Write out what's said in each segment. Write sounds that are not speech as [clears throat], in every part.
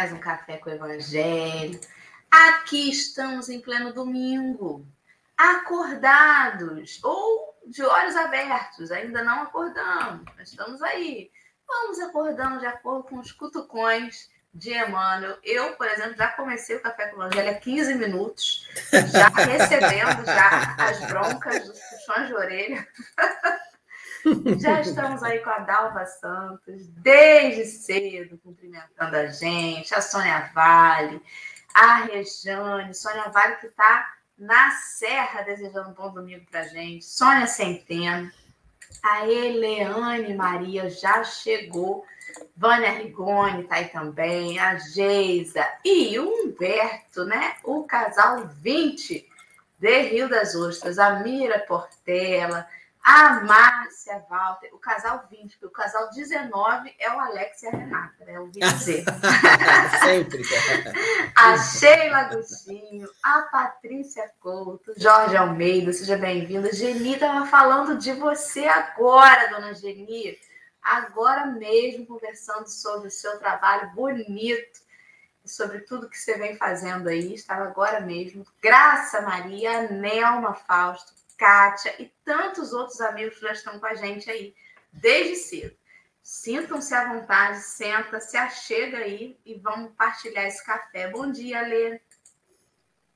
mais um Café com o Evangelho. Aqui estamos em pleno domingo, acordados ou de olhos abertos, ainda não acordamos, mas estamos aí. Vamos acordando de acordo com os cutucões de Emmanuel. Eu, por exemplo, já comecei o Café com o Evangelho há 15 minutos, já recebendo já as broncas dos puxões de orelha. [laughs] [laughs] Já estamos aí com a Dalva Santos, desde cedo, cumprimentando a gente, a Sônia Vale, a Rejane, Sônia Vale que está na Serra desejando um bom domingo para a gente, Sônia Centeno, a Eleane Maria já chegou, Vânia Rigoni está aí também, a Geisa e o Humberto, né? O casal 20 de Rio das Ostras, a Mira Portela, a Márcia Walter, o casal 20, porque o casal 19 é o Alex e a Renata, né? Ouvi dizer. [laughs] Sempre. a Sheila Agostinho, a Patrícia Couto, Jorge Almeida, seja bem-vinda. Geni estava falando de você agora, dona Geni. Agora mesmo, conversando sobre o seu trabalho bonito sobre tudo que você vem fazendo aí. Estava agora mesmo. Graça Maria, Nelma Fausto, Kátia e tantos outros amigos que já estão com a gente aí desde cedo. Sintam-se à vontade, senta, se achega aí e vamos partilhar esse café. Bom dia, Lê.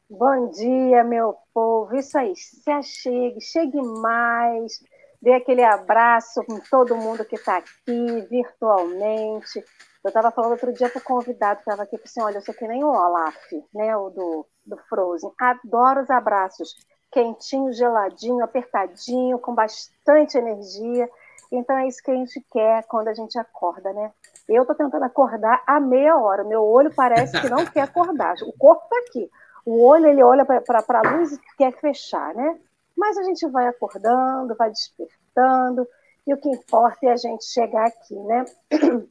Bom dia, meu povo. Isso aí, se achegue, chegue mais, dê aquele abraço com todo mundo que está aqui virtualmente. Eu estava falando outro dia para o convidado que estava aqui, assim, olha, eu sou que nem o Olaf, né, o do, do Frozen. Adoro os abraços quentinho, geladinho, apertadinho, com bastante energia. Então é isso que a gente quer quando a gente acorda, né? Eu estou tentando acordar a meia hora. Meu olho parece que não [laughs] quer acordar. O corpo está aqui. O olho ele olha para a luz e quer fechar, né? Mas a gente vai acordando, vai despertando. E o que importa é a gente chegar aqui, né? [clears throat]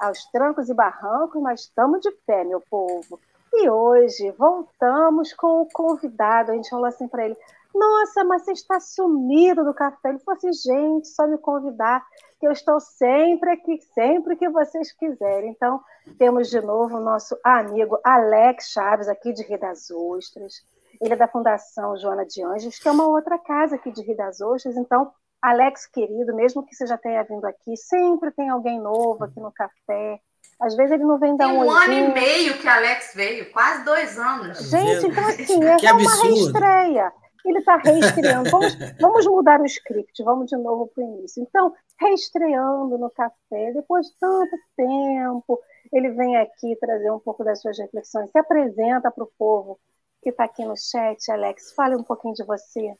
Aos trancos e barrancos, mas estamos de pé, meu povo. E hoje voltamos com o convidado. A gente falou assim para ele: Nossa, mas você está sumido do café. Ele falou assim: Gente, só me convidar, que eu estou sempre aqui, sempre que vocês quiserem. Então, temos de novo o nosso amigo Alex Chaves, aqui de Rio das Ostras. Ele é da Fundação Joana de Anjos, que é uma outra casa aqui de Rio das Ostras. Então, Alex, querido, mesmo que você já tenha vindo aqui, sempre tem alguém novo aqui no café. Às vezes ele não vem dar Tem um, um ano e meio que Alex veio, quase dois anos. Gente, então assim, é que uma reestreia. Ele está reestreando. Vamos, [laughs] vamos mudar o script, vamos de novo para o início. Então, reestreando no café, depois de tanto tempo, ele vem aqui trazer um pouco das suas reflexões, se apresenta para o povo que está aqui no chat. Alex, fale um pouquinho de você.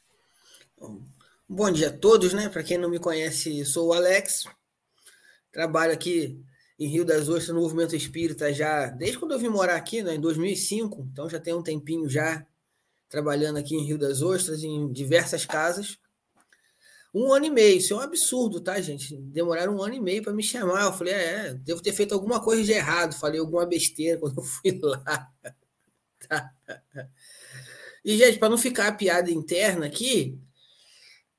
Bom dia a todos, né? Para quem não me conhece, sou o Alex, trabalho aqui em Rio das Ostras, no movimento espírita, já desde quando eu vim morar aqui, né, em 2005, então já tem um tempinho já trabalhando aqui em Rio das Ostras, em diversas casas. Um ano e meio, isso é um absurdo, tá, gente? Demoraram um ano e meio para me chamar. Eu falei, é, devo ter feito alguma coisa de errado, falei alguma besteira quando eu [laughs] fui lá. Tá. E, gente, para não ficar a piada interna aqui,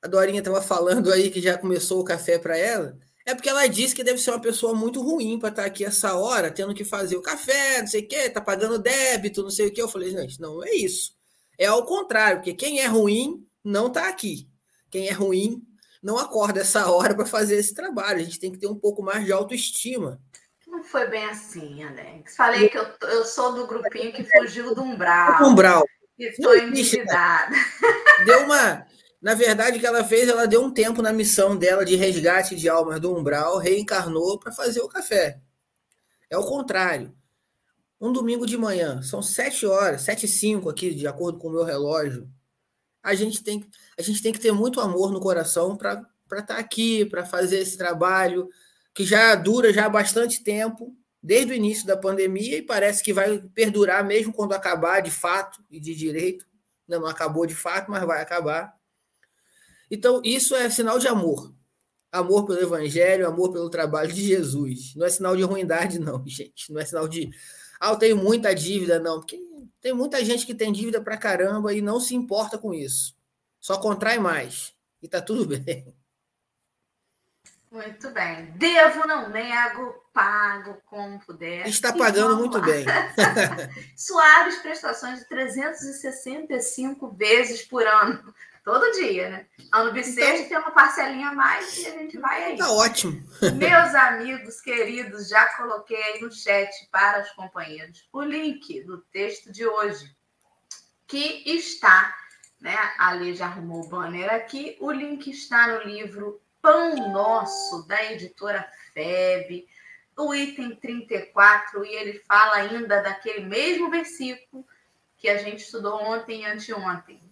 a Dorinha estava falando aí que já começou o café para ela. É porque ela disse que deve ser uma pessoa muito ruim para estar tá aqui essa hora, tendo que fazer o café, não sei o quê, tá pagando débito, não sei o quê. Eu falei, gente, não é isso. É ao contrário, porque quem é ruim não está aqui. Quem é ruim não acorda essa hora para fazer esse trabalho. A gente tem que ter um pouco mais de autoestima. Não foi bem assim, Alex. Falei que eu, eu sou do grupinho que fugiu do umbral. Umbral. Estou endividada. Deu uma na verdade, o que ela fez, ela deu um tempo na missão dela de resgate de almas do umbral, reencarnou para fazer o café. É o contrário. Um domingo de manhã, são sete horas, sete e cinco aqui, de acordo com o meu relógio. A gente tem, a gente tem que ter muito amor no coração para estar tá aqui, para fazer esse trabalho que já dura já há bastante tempo, desde o início da pandemia, e parece que vai perdurar mesmo quando acabar de fato e de direito. Não, não acabou de fato, mas vai acabar. Então, isso é sinal de amor. Amor pelo Evangelho, amor pelo trabalho de Jesus. Não é sinal de ruindade, não, [laughs] gente. Não é sinal de. Ah, eu tenho muita dívida, não. Porque tem muita gente que tem dívida pra caramba e não se importa com isso. Só contrai mais. E tá tudo [laughs] bem. Muito bem. Devo, não nego, pago como puder. Está pagando muito bem. [laughs] Suaves prestações de 365 vezes por ano. Todo dia, né? Ano bissexto então, tem uma parcelinha a mais e a gente vai aí. Tá ótimo. [laughs] Meus amigos queridos, já coloquei aí no chat para os companheiros o link do texto de hoje, que está, né? Ali já arrumou o banner aqui. O link está no livro Pão Nosso, da editora FEB, o item 34, e ele fala ainda daquele mesmo versículo que a gente estudou ontem e anteontem.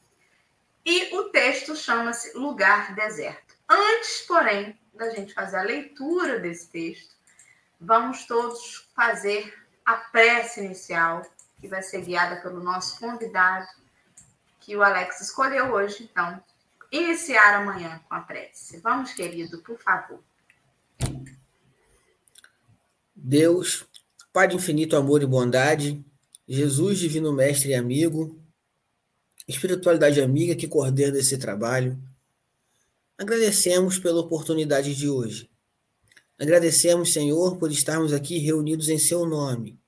E o texto chama-se Lugar Deserto. Antes, porém, da gente fazer a leitura desse texto, vamos todos fazer a prece inicial, que vai ser guiada pelo nosso convidado, que o Alex escolheu hoje. Então, iniciar amanhã com a prece. Vamos, querido, por favor. Deus, Pai de infinito amor e bondade, Jesus, divino mestre e amigo, espiritualidade amiga que coordena esse trabalho, agradecemos pela oportunidade de hoje. Agradecemos, Senhor, por estarmos aqui reunidos em Seu nome,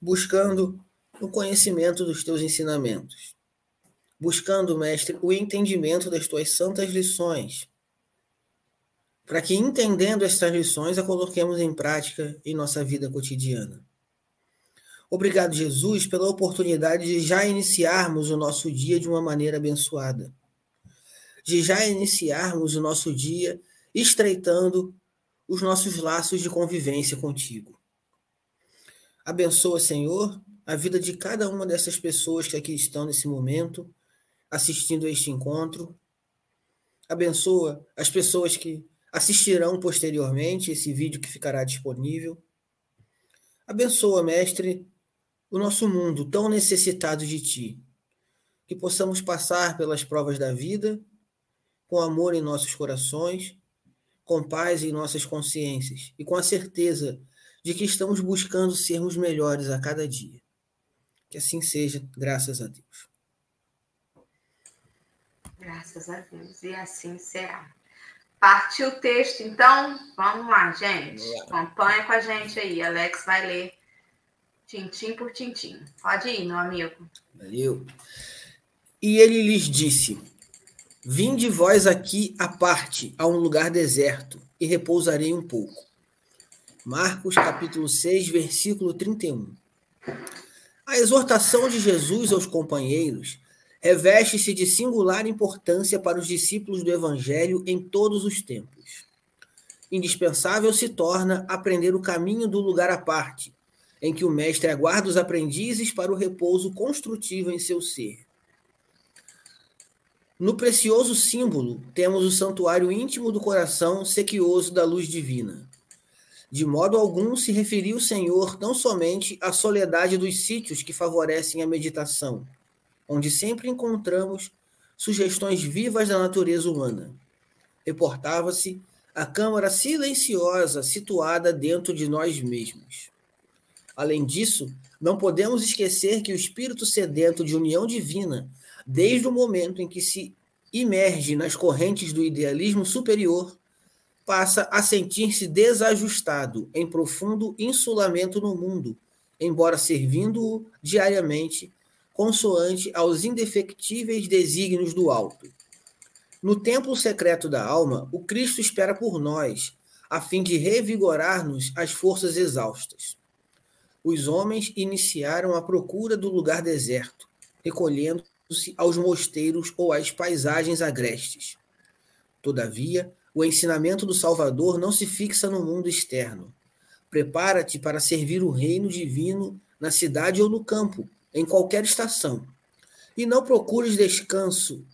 buscando o conhecimento dos Teus ensinamentos buscando, mestre, o entendimento das tuas santas lições, para que, entendendo estas lições, a coloquemos em prática em nossa vida cotidiana. Obrigado, Jesus, pela oportunidade de já iniciarmos o nosso dia de uma maneira abençoada, de já iniciarmos o nosso dia estreitando os nossos laços de convivência contigo. Abençoa, Senhor, a vida de cada uma dessas pessoas que aqui estão nesse momento assistindo a este encontro. Abençoa as pessoas que assistirão posteriormente esse vídeo que ficará disponível. Abençoa, Mestre, o nosso mundo tão necessitado de Ti, que possamos passar pelas provas da vida com amor em nossos corações, com paz em nossas consciências e com a certeza de que estamos buscando sermos melhores a cada dia. Que assim seja, graças a Deus. Graças a Deus. E assim será. Partiu o texto, então vamos lá, gente. Acompanha com a gente aí. Alex vai ler tintim por tintim. Pode ir, meu amigo. Valeu. E ele lhes disse: Vinde vós aqui à parte, a um lugar deserto, e repousarei um pouco. Marcos capítulo 6, versículo 31. A exortação de Jesus aos companheiros reveste-se de singular importância para os discípulos do Evangelho em todos os tempos. Indispensável se torna aprender o caminho do lugar à parte, em que o mestre aguarda os aprendizes para o repouso construtivo em seu ser. No precioso símbolo, temos o santuário íntimo do coração sequioso da luz divina. De modo algum se referiu o Senhor tão somente à soledade dos sítios que favorecem a meditação, onde sempre encontramos sugestões vivas da natureza humana. Reportava-se a câmara silenciosa situada dentro de nós mesmos. Além disso, não podemos esquecer que o espírito sedento de união divina, desde o momento em que se imerge nas correntes do idealismo superior, passa a sentir-se desajustado em profundo insulamento no mundo, embora servindo-o diariamente consoante aos indefectíveis desígnios do alto. No templo secreto da alma, o Cristo espera por nós, a fim de revigorar-nos as forças exaustas. Os homens iniciaram a procura do lugar deserto, recolhendo-se aos mosteiros ou às paisagens agrestes. Todavia, o ensinamento do Salvador não se fixa no mundo externo. Prepara-te para servir o reino divino na cidade ou no campo, em qualquer estação. E não procures descanso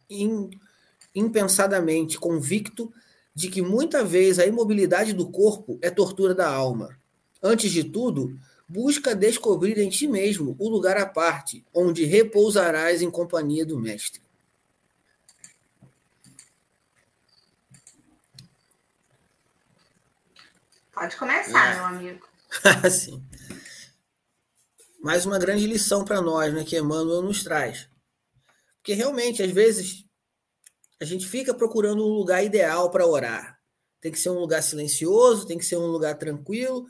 impensadamente convicto de que muita vez a imobilidade do corpo é tortura da alma. Antes de tudo, busca descobrir em ti mesmo o lugar à parte, onde repousarás em companhia do Mestre. Pode começar, é. meu amigo. [laughs] Sim mais uma grande lição para nós, né, que Emmanuel nos traz. Porque realmente, às vezes, a gente fica procurando um lugar ideal para orar. Tem que ser um lugar silencioso, tem que ser um lugar tranquilo,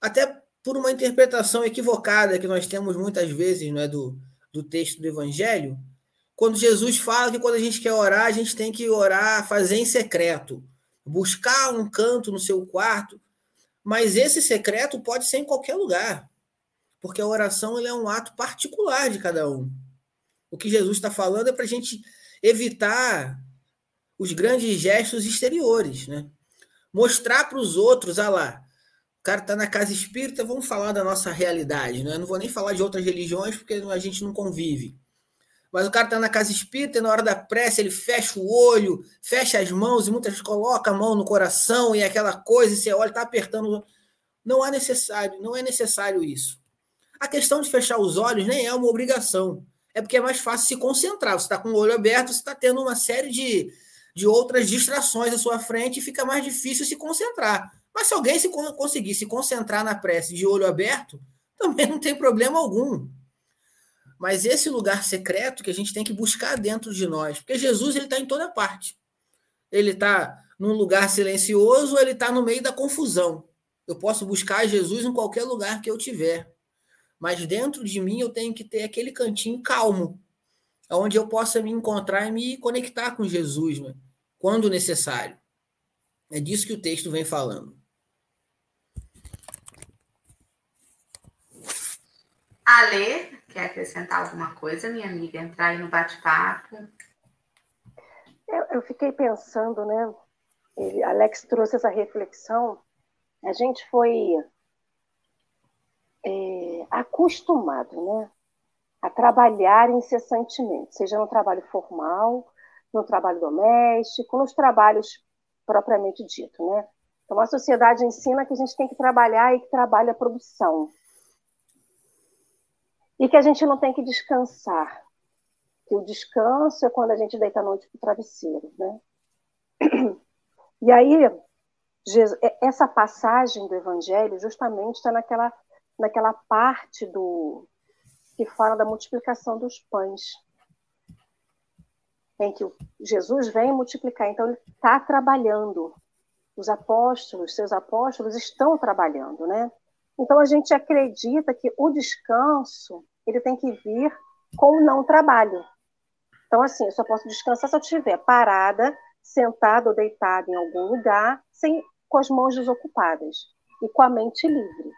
até por uma interpretação equivocada que nós temos muitas vezes não é, do, do texto do Evangelho, quando Jesus fala que quando a gente quer orar, a gente tem que orar, fazer em secreto, buscar um canto no seu quarto, mas esse secreto pode ser em qualquer lugar, porque a oração é um ato particular de cada um. O que Jesus está falando é para a gente evitar os grandes gestos exteriores, né? Mostrar para os outros, ah lá, cara está na casa espírita, vamos falar da nossa realidade, né? Não vou nem falar de outras religiões, porque a gente não convive. Mas o cara está na casa espírita e na hora da prece ele fecha o olho, fecha as mãos e muitas vezes coloca a mão no coração e aquela coisa, e você olha, está apertando. Não é necessário, não é necessário isso. A questão de fechar os olhos nem é uma obrigação. É porque é mais fácil se concentrar. Você está com o olho aberto, você está tendo uma série de, de outras distrações à sua frente e fica mais difícil se concentrar. Mas se alguém se conseguir se concentrar na prece de olho aberto, [laughs] também não tem problema algum. Mas esse lugar secreto que a gente tem que buscar dentro de nós, porque Jesus ele está em toda parte. Ele está num lugar silencioso, ele está no meio da confusão. Eu posso buscar Jesus em qualquer lugar que eu tiver, mas dentro de mim eu tenho que ter aquele cantinho calmo, onde eu possa me encontrar e me conectar com Jesus, né? quando necessário. É disso que o texto vem falando. Ale, Quer acrescentar alguma coisa, minha amiga? Entrar aí no bate-papo? Eu, eu, fiquei pensando, né? Ele, Alex trouxe essa reflexão. A gente foi é, acostumado, né? A trabalhar incessantemente, seja no trabalho formal, no trabalho doméstico, nos trabalhos propriamente dito, né? Então, a sociedade ensina que a gente tem que trabalhar e que trabalha a produção e que a gente não tem que descansar. Que o descanso é quando a gente deita a noite para o travesseiro, né? E aí, essa passagem do Evangelho justamente está naquela, naquela parte do que fala da multiplicação dos pães, em que Jesus vem multiplicar. Então, ele está trabalhando. Os apóstolos, seus apóstolos, estão trabalhando, né? Então a gente acredita que o descanso ele tem que vir com o não trabalho. Então assim, eu só posso descansar se eu estiver parada, sentada ou deitada em algum lugar, sem com as mãos desocupadas e com a mente livre.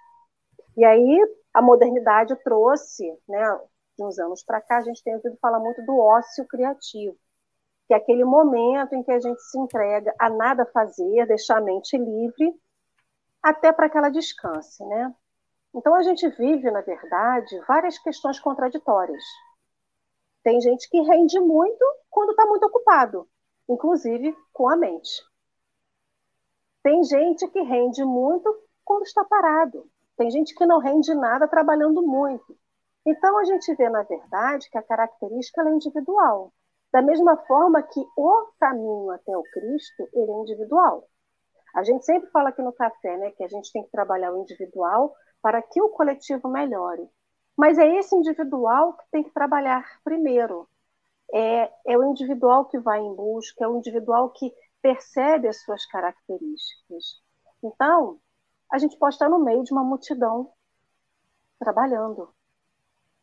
E aí a modernidade trouxe, né, de uns anos para cá, a gente tem ouvido falar muito do ócio criativo, que é aquele momento em que a gente se entrega a nada fazer, deixar a mente livre até para que ela descanse, né? Então a gente vive, na verdade, várias questões contraditórias. Tem gente que rende muito quando está muito ocupado, inclusive com a mente. Tem gente que rende muito quando está parado. Tem gente que não rende nada trabalhando muito. Então a gente vê, na verdade, que a característica é individual. Da mesma forma que o caminho até o Cristo ele é individual. A gente sempre fala aqui no café, né, que a gente tem que trabalhar o individual para que o coletivo melhore. Mas é esse individual que tem que trabalhar primeiro. É, é o individual que vai em busca, é o individual que percebe as suas características. Então, a gente pode estar no meio de uma multidão trabalhando,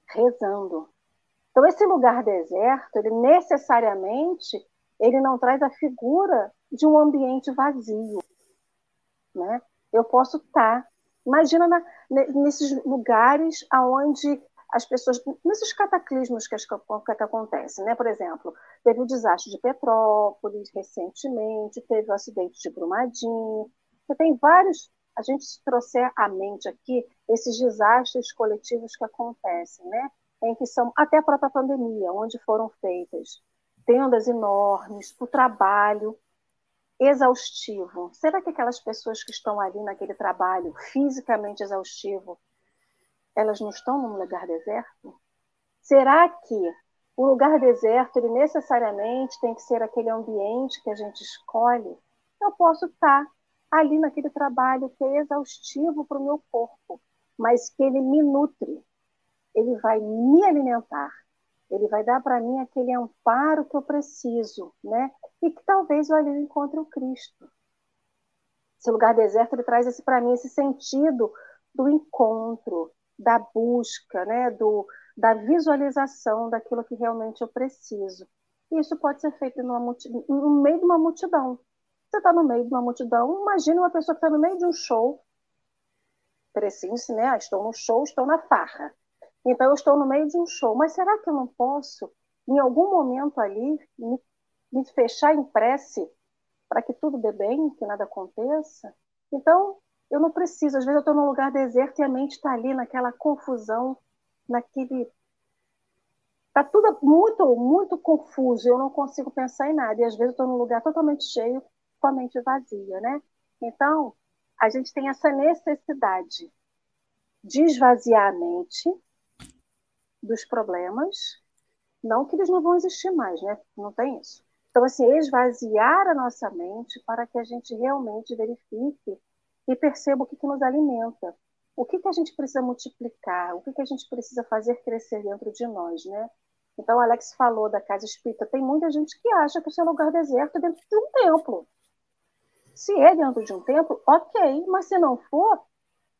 rezando. Então, esse lugar deserto, ele necessariamente ele não traz a figura de um ambiente vazio né? Eu posso estar. Imagina na, nesses lugares aonde as pessoas, nesses cataclismos que, que, que acontecem, né? Por exemplo, teve o desastre de Petrópolis recentemente, teve o acidente de Brumadinho. Você tem vários. A gente se trouxer à mente aqui esses desastres coletivos que acontecem, né? Em que são até a própria pandemia, onde foram feitas tendas enormes, o trabalho exaustivo. Será que aquelas pessoas que estão ali naquele trabalho fisicamente exaustivo, elas não estão num lugar deserto? Será que o lugar deserto, ele necessariamente tem que ser aquele ambiente que a gente escolhe? Eu posso estar ali naquele trabalho que é exaustivo para o meu corpo, mas que ele me nutre, ele vai me alimentar, ele vai dar para mim aquele amparo que eu preciso, né? E que talvez eu ali encontre o Cristo. Esse lugar deserto ele traz para mim esse sentido do encontro, da busca, né, do da visualização daquilo que realmente eu preciso. E isso pode ser feito no meio de uma multidão. Você está no meio de uma multidão, imagine uma pessoa que está no meio de um show, precise, né? Ah, estou no show, estou na farra. Então, eu estou no meio de um show, mas será que eu não posso, em algum momento ali, me, me fechar em prece para que tudo dê bem, que nada aconteça? Então, eu não preciso. Às vezes, eu estou num lugar deserto e a mente está ali naquela confusão, naquele. Está tudo muito, muito confuso, eu não consigo pensar em nada. E às vezes, eu estou num lugar totalmente cheio, com a mente vazia, né? Então, a gente tem essa necessidade de esvaziar a mente dos problemas, não que eles não vão existir mais, né? Não tem isso. Então, assim, esvaziar a nossa mente para que a gente realmente verifique e perceba o que, que nos alimenta. O que, que a gente precisa multiplicar, o que, que a gente precisa fazer crescer dentro de nós, né? Então, Alex falou da casa espírita. Tem muita gente que acha que o seu lugar deserto é dentro de um templo. Se é dentro de um templo, ok, mas se não for,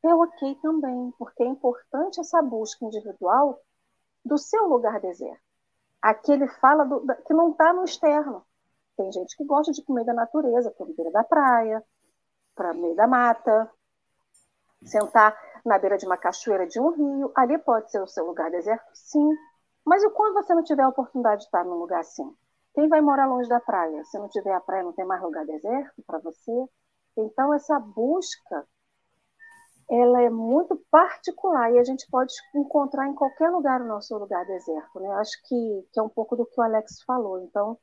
é ok também, porque é importante essa busca individual do seu lugar deserto. Aqui ele fala do, que não está no externo. Tem gente que gosta de comer da natureza, para beira da praia, para meio da mata, sentar na beira de uma cachoeira de um rio. Ali pode ser o seu lugar deserto, sim. Mas e quando você não tiver a oportunidade de estar num lugar assim? Quem vai morar longe da praia? Se não tiver a praia, não tem mais lugar deserto para você? Então, essa busca, ela é muito particular e a gente pode encontrar em qualquer lugar o nosso lugar deserto. Né? Acho que, que é um pouco do que o Alex falou. Então,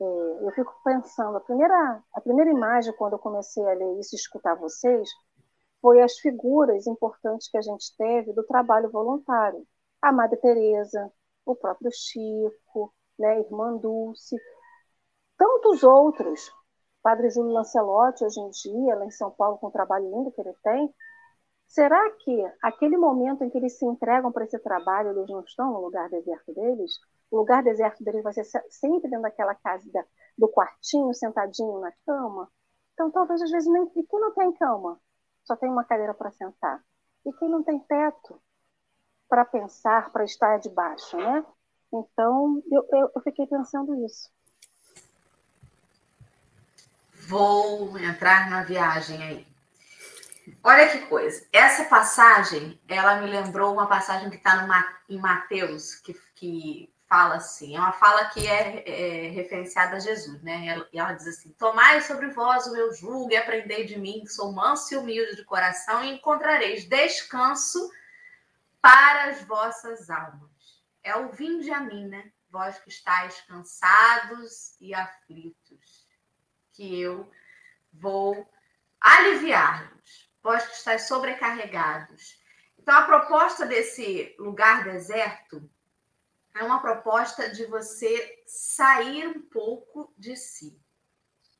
é, eu fico pensando, a primeira, a primeira imagem, quando eu comecei a ler isso e escutar vocês, foi as figuras importantes que a gente teve do trabalho voluntário. A Madre Teresa, o próprio Chico, né, Irmã Dulce, tantos outros. Padre Júlio Lancelotti, hoje em dia, lá em São Paulo, com o trabalho lindo que ele tem. Será que aquele momento em que eles se entregam para esse trabalho, eles não estão no lugar deserto deles? O lugar deserto deles vai ser sempre dentro daquela casa do quartinho, sentadinho na cama? Então, talvez às vezes nem. E quem não tem cama? Só tem uma cadeira para sentar. E quem não tem teto para pensar, para estar debaixo, né? Então, eu, eu, eu fiquei pensando isso. Vou entrar na viagem aí. Olha que coisa. Essa passagem, ela me lembrou uma passagem que está em Mateus, que, que fala assim, é uma fala que é, é referenciada a Jesus, né? Ela, e ela diz assim: Tomai sobre vós o meu jugo e aprendei de mim, que sou manso e humilde de coração, e encontrareis descanso para as vossas almas é o vinde a mim, né? Vós que estáis cansados e aflitos, que eu vou aliviar-vos. Vós que estáis sobrecarregados. Então, a proposta desse lugar deserto é uma proposta de você sair um pouco de si.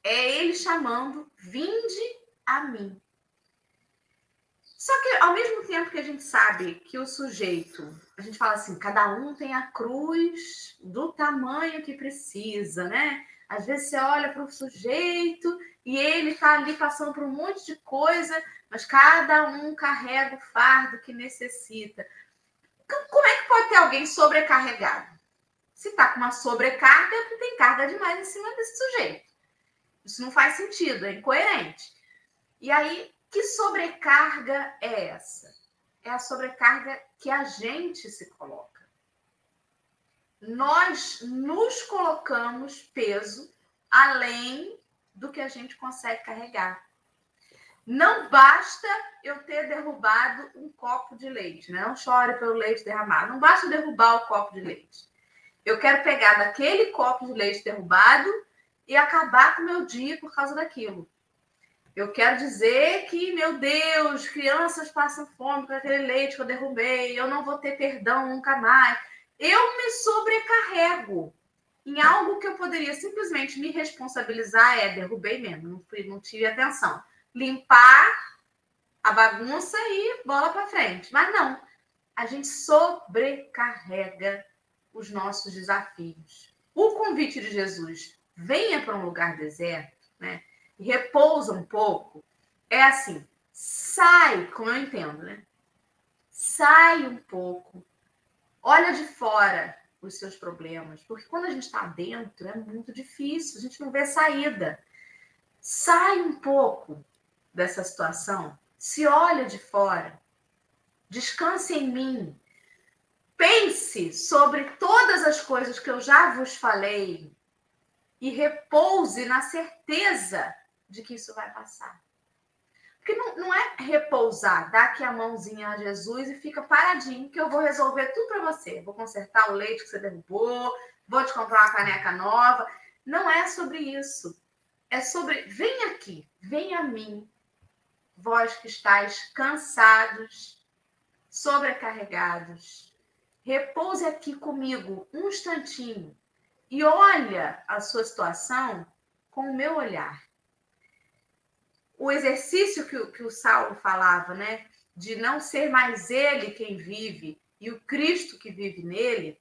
É ele chamando, vinde a mim. Só que, ao mesmo tempo que a gente sabe que o sujeito, a gente fala assim, cada um tem a cruz do tamanho que precisa, né? Às vezes você olha para o sujeito e ele está ali passando por um monte de coisa, mas cada um carrega o fardo que necessita. Como é que pode ter alguém sobrecarregado? Se está com uma sobrecarga, tem carga demais em cima desse sujeito. Isso não faz sentido, é incoerente. E aí, que sobrecarga é essa? É a sobrecarga que a gente se coloca. Nós nos colocamos peso além do que a gente consegue carregar. Não basta eu ter derrubado um copo de leite, né? não chore pelo leite derramado. Não basta derrubar o copo de leite. Eu quero pegar daquele copo de leite derrubado e acabar com o meu dia por causa daquilo. Eu quero dizer que, meu Deus, crianças passam fome com aquele leite que eu derrubei, eu não vou ter perdão nunca mais. Eu me sobrecarrego em algo que eu poderia simplesmente me responsabilizar, é derrubei mesmo, não, fui, não tive atenção. Limpar a bagunça e bola para frente. Mas não, a gente sobrecarrega os nossos desafios. O convite de Jesus, venha para um lugar deserto, né? repousa um pouco, é assim: sai, como eu entendo, né? Sai um pouco, olha de fora os seus problemas, porque quando a gente está dentro é muito difícil, a gente não vê saída. Sai um pouco dessa situação, se olha de fora, descanse em mim, pense sobre todas as coisas que eu já vos falei e repouse na certeza de que isso vai passar. Porque não, não é repousar, dar aqui a mãozinha a Jesus e fica paradinho, que eu vou resolver tudo para você. Vou consertar o leite que você derrubou, vou te comprar uma caneca nova. Não é sobre isso. É sobre, vem aqui, vem a mim, vós que estáis cansados, sobrecarregados. Repouse aqui comigo um instantinho e olha a sua situação com o meu olhar o exercício que, que o Saulo falava, né? De não ser mais ele quem vive e o Cristo que vive nele,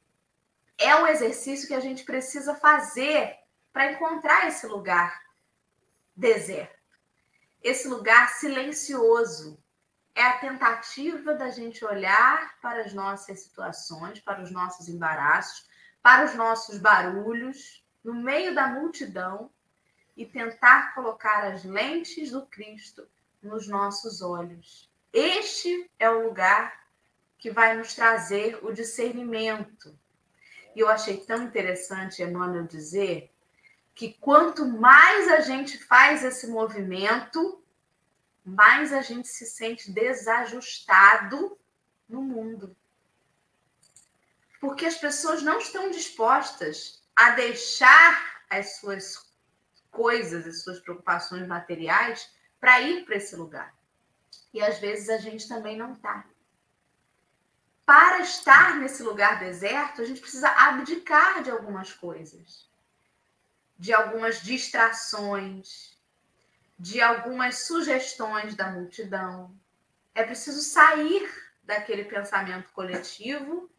é um exercício que a gente precisa fazer para encontrar esse lugar deserto, esse lugar silencioso. É a tentativa da gente olhar para as nossas situações, para os nossos embaraços, para os nossos barulhos, no meio da multidão, e tentar colocar as lentes do Cristo nos nossos olhos. Este é o lugar que vai nos trazer o discernimento. E eu achei tão interessante Emmanuel dizer que quanto mais a gente faz esse movimento, mais a gente se sente desajustado no mundo. Porque as pessoas não estão dispostas a deixar as suas coisas e suas preocupações materiais para ir para esse lugar. E às vezes a gente também não está. Para estar nesse lugar deserto, a gente precisa abdicar de algumas coisas, de algumas distrações, de algumas sugestões da multidão. É preciso sair daquele pensamento coletivo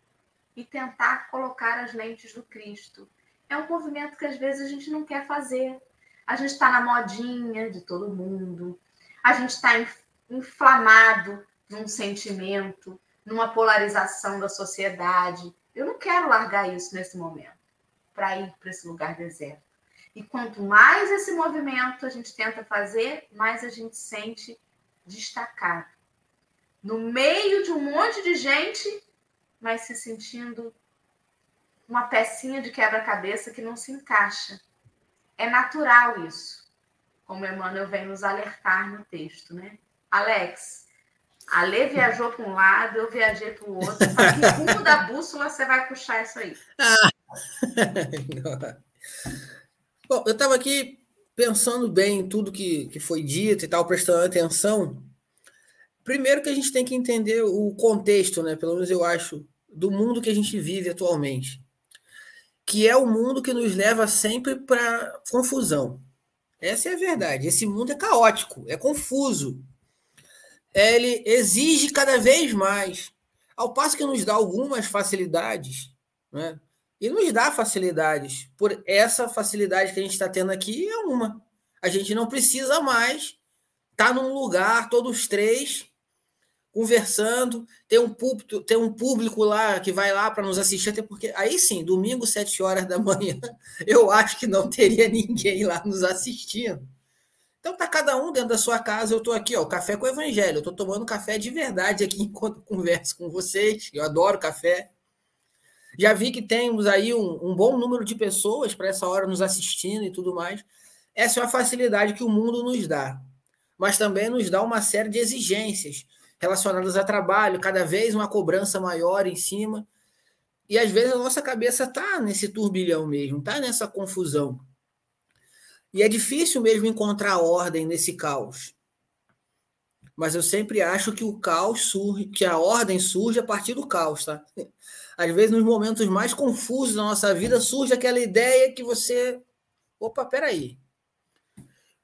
e tentar colocar as lentes do Cristo. É um movimento que às vezes a gente não quer fazer, a gente está na modinha de todo mundo, a gente está inflamado num sentimento, numa polarização da sociedade. Eu não quero largar isso nesse momento para ir para esse lugar deserto. E quanto mais esse movimento a gente tenta fazer, mais a gente sente destacado. No meio de um monte de gente, mas se sentindo uma pecinha de quebra-cabeça que não se encaixa. É natural isso, como Emmanuel vem nos alertar no texto, né? Alex, a Lê viajou para um lado, eu viajei para o outro. Para que rumo da bússola você vai puxar isso aí? [laughs] Ah. [laughs] Bom, eu estava aqui pensando bem em tudo que, que foi dito e tal, prestando atenção. Primeiro que a gente tem que entender o contexto, né? Pelo menos eu acho, do mundo que a gente vive atualmente que é o mundo que nos leva sempre para confusão. Essa é a verdade. Esse mundo é caótico, é confuso. Ele exige cada vez mais. Ao passo que nos dá algumas facilidades, né? E nos dá facilidades. Por essa facilidade que a gente está tendo aqui é uma. A gente não precisa mais estar tá num lugar, todos três, conversando, tem um público, tem um público lá que vai lá para nos assistir, até porque aí sim, domingo, sete horas da [laughs] manhã, eu acho que não teria ninguém lá nos assistindo. Então tá cada um dentro da sua casa, eu estou aqui, ó, café com o evangelho, eu estou tomando café de verdade aqui [laughs] enquanto converso com vocês, eu adoro café. Já vi que temos aí um, um bom número de pessoas para essa hora nos assistindo e tudo mais. Essa é a facilidade que o mundo nos dá, mas também nos dá uma série de exigências relacionadas a trabalho, cada vez uma cobrança maior em cima. E às vezes a nossa cabeça está nesse turbilhão mesmo, está nessa confusão. E é difícil mesmo encontrar ordem nesse caos. Mas eu sempre acho que o caos surge, que a ordem surge a partir do caos, tá? Às vezes, nos momentos mais confusos da nossa vida, surge aquela ideia que você. Opa, peraí.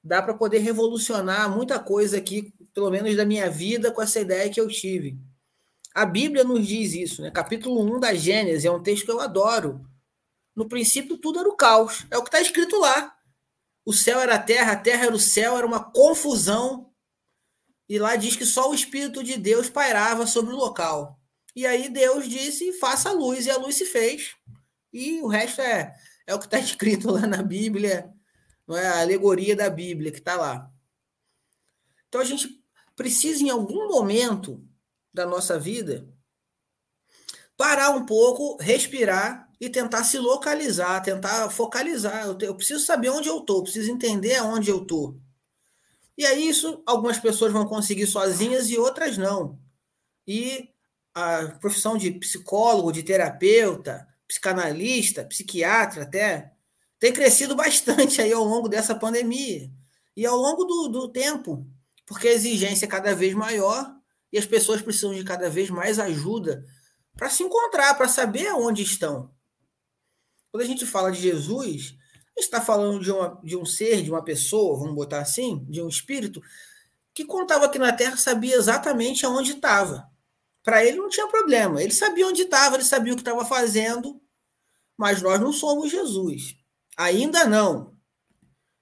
Dá para poder revolucionar muita coisa aqui pelo menos da minha vida, com essa ideia que eu tive. A Bíblia nos diz isso, né? Capítulo 1 da Gênesis é um texto que eu adoro. No princípio, tudo era o caos. É o que está escrito lá. O céu era a terra, a terra era o céu, era uma confusão. E lá diz que só o Espírito de Deus pairava sobre o local. E aí Deus disse: faça a luz, e a luz se fez. E o resto é, é o que está [laughs] escrito lá na Bíblia, não é a alegoria da Bíblia que está lá. Então a gente precisa, em algum momento da nossa vida, parar um pouco, respirar e tentar se localizar, tentar focalizar. Eu, eu preciso saber onde eu estou, preciso entender aonde eu estou. E aí, isso algumas pessoas vão conseguir sozinhas e outras não. E a profissão de psicólogo, de terapeuta, psicanalista, psiquiatra até, tem crescido [laughs] bastante aí ao longo dessa pandemia e ao longo do, do tempo, porque a exigência é cada vez maior e as pessoas precisam de cada vez mais ajuda para se encontrar, para saber onde estão. Quando a gente fala de Jesus, a gente está falando de, uma, de um ser, de uma pessoa, vamos botar assim, de um espírito, que contava aqui na Terra sabia exatamente aonde estava. Para ele não tinha problema. Ele sabia onde estava, ele sabia o que estava fazendo, mas nós não somos Jesus. Ainda não.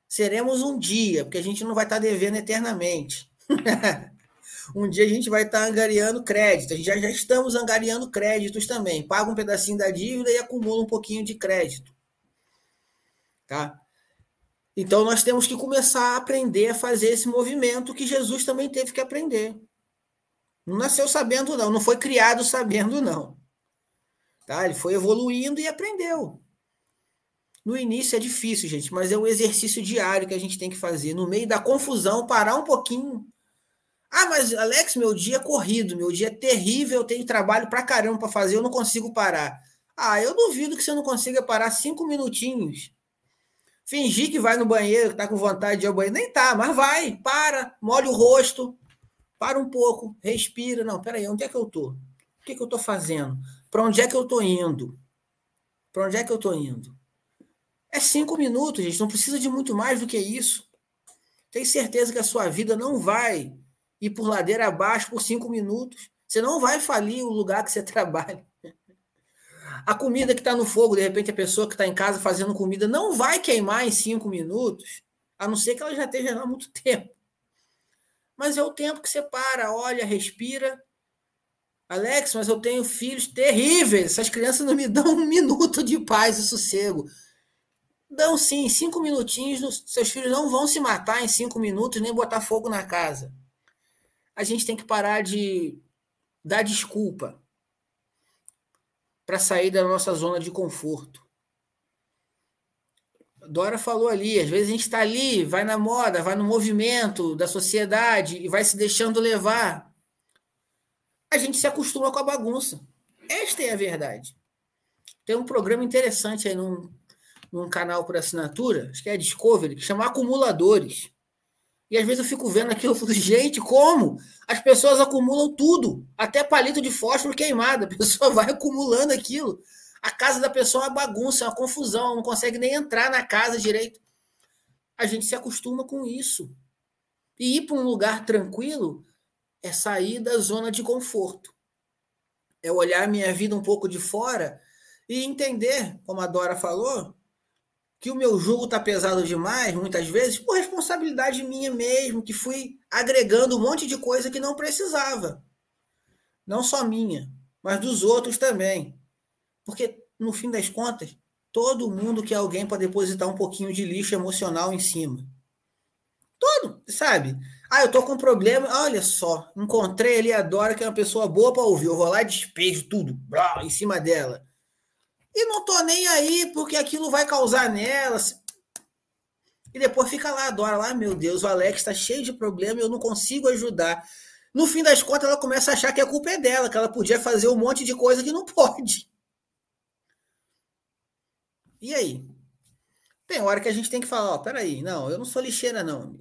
Seremos um dia, porque a gente não vai estar tá devendo eternamente. [laughs] um dia a gente vai estar tá angariando crédito. A gente já, já estamos angariando créditos também. Paga um pedacinho da dívida e acumula um pouquinho de crédito. Tá? Então nós temos que começar a aprender a fazer esse movimento que Jesus também teve que aprender. Não nasceu sabendo, não. Não foi criado sabendo, não. Tá? Ele foi evoluindo e aprendeu. No início é difícil, gente, mas é um exercício diário que a gente tem que fazer. No meio da confusão, parar um pouquinho. Ah, mas Alex, meu dia é corrido, meu dia é terrível, eu tenho trabalho pra caramba para fazer, eu não consigo parar. Ah, eu duvido que você não consiga parar cinco minutinhos. Fingir que vai no banheiro, que tá com vontade de ir ao banheiro. Nem tá, mas vai, para, molha o rosto, para um pouco, respira. Não, peraí, onde é que eu estou? O que, que eu estou fazendo? Para onde é que eu estou indo? Para onde é que eu estou indo? É cinco minutos, gente. Não precisa de muito mais do que isso. Tem certeza que a sua vida não vai ir por ladeira abaixo por cinco minutos. Você não vai falir o lugar que você [laughs] trabalha. A comida que está no fogo, de repente a pessoa que está em casa fazendo comida não vai queimar em cinco minutos, a não ser que ela já esteja lá há muito [laughs] tempo. Mas é o tempo que você para, olha, respira. Alex, mas eu tenho filhos terríveis. Essas crianças não me dão um minuto de paz e sossego. Dão sim, cinco minutinhos. Seus filhos não vão se matar em cinco minutos nem botar fogo na casa. A gente tem que parar de dar desculpa para sair da nossa zona de conforto. Dora falou ali, às vezes a gente está ali, vai na moda, vai no movimento da sociedade e vai se deixando levar. A gente se acostuma com a bagunça. Esta é a verdade. Tem um programa interessante aí num, num canal por assinatura, acho que é a Discovery, que chama Acumuladores. E às vezes eu fico vendo aquilo e falo, gente, como? As pessoas acumulam tudo, até palito de fósforo queimado. A pessoa [laughs] vai acumulando aquilo. A casa da pessoa é uma bagunça, é uma confusão, não consegue nem entrar na casa direito. A gente se acostuma com isso. E ir para um lugar tranquilo é sair da zona de conforto. É olhar minha vida um pouco de fora e entender, como a Dora falou, que o meu jugo está pesado demais, muitas vezes, por responsabilidade minha mesmo, que fui agregando um monte de coisa que não precisava. Não só minha, mas dos outros também. Porque, no fim das contas, todo mundo quer alguém para depositar um pouquinho de lixo emocional em cima. Todo, sabe? Ah, eu tô com um problema. Olha só, encontrei ali a Dora, que é uma pessoa boa para ouvir. Eu vou lá e despejo tudo blá, em cima dela. E não tô nem aí, porque aquilo vai causar nela. E depois fica lá a Dora, lá, meu Deus, o Alex está cheio de problema e eu não consigo ajudar. No fim das contas, ela começa a achar que a culpa é dela, que ela podia fazer um monte de coisa que não [laughs] pode. E aí? Tem hora que a gente tem que falar, ó, peraí, não, eu não sou lixeira, não.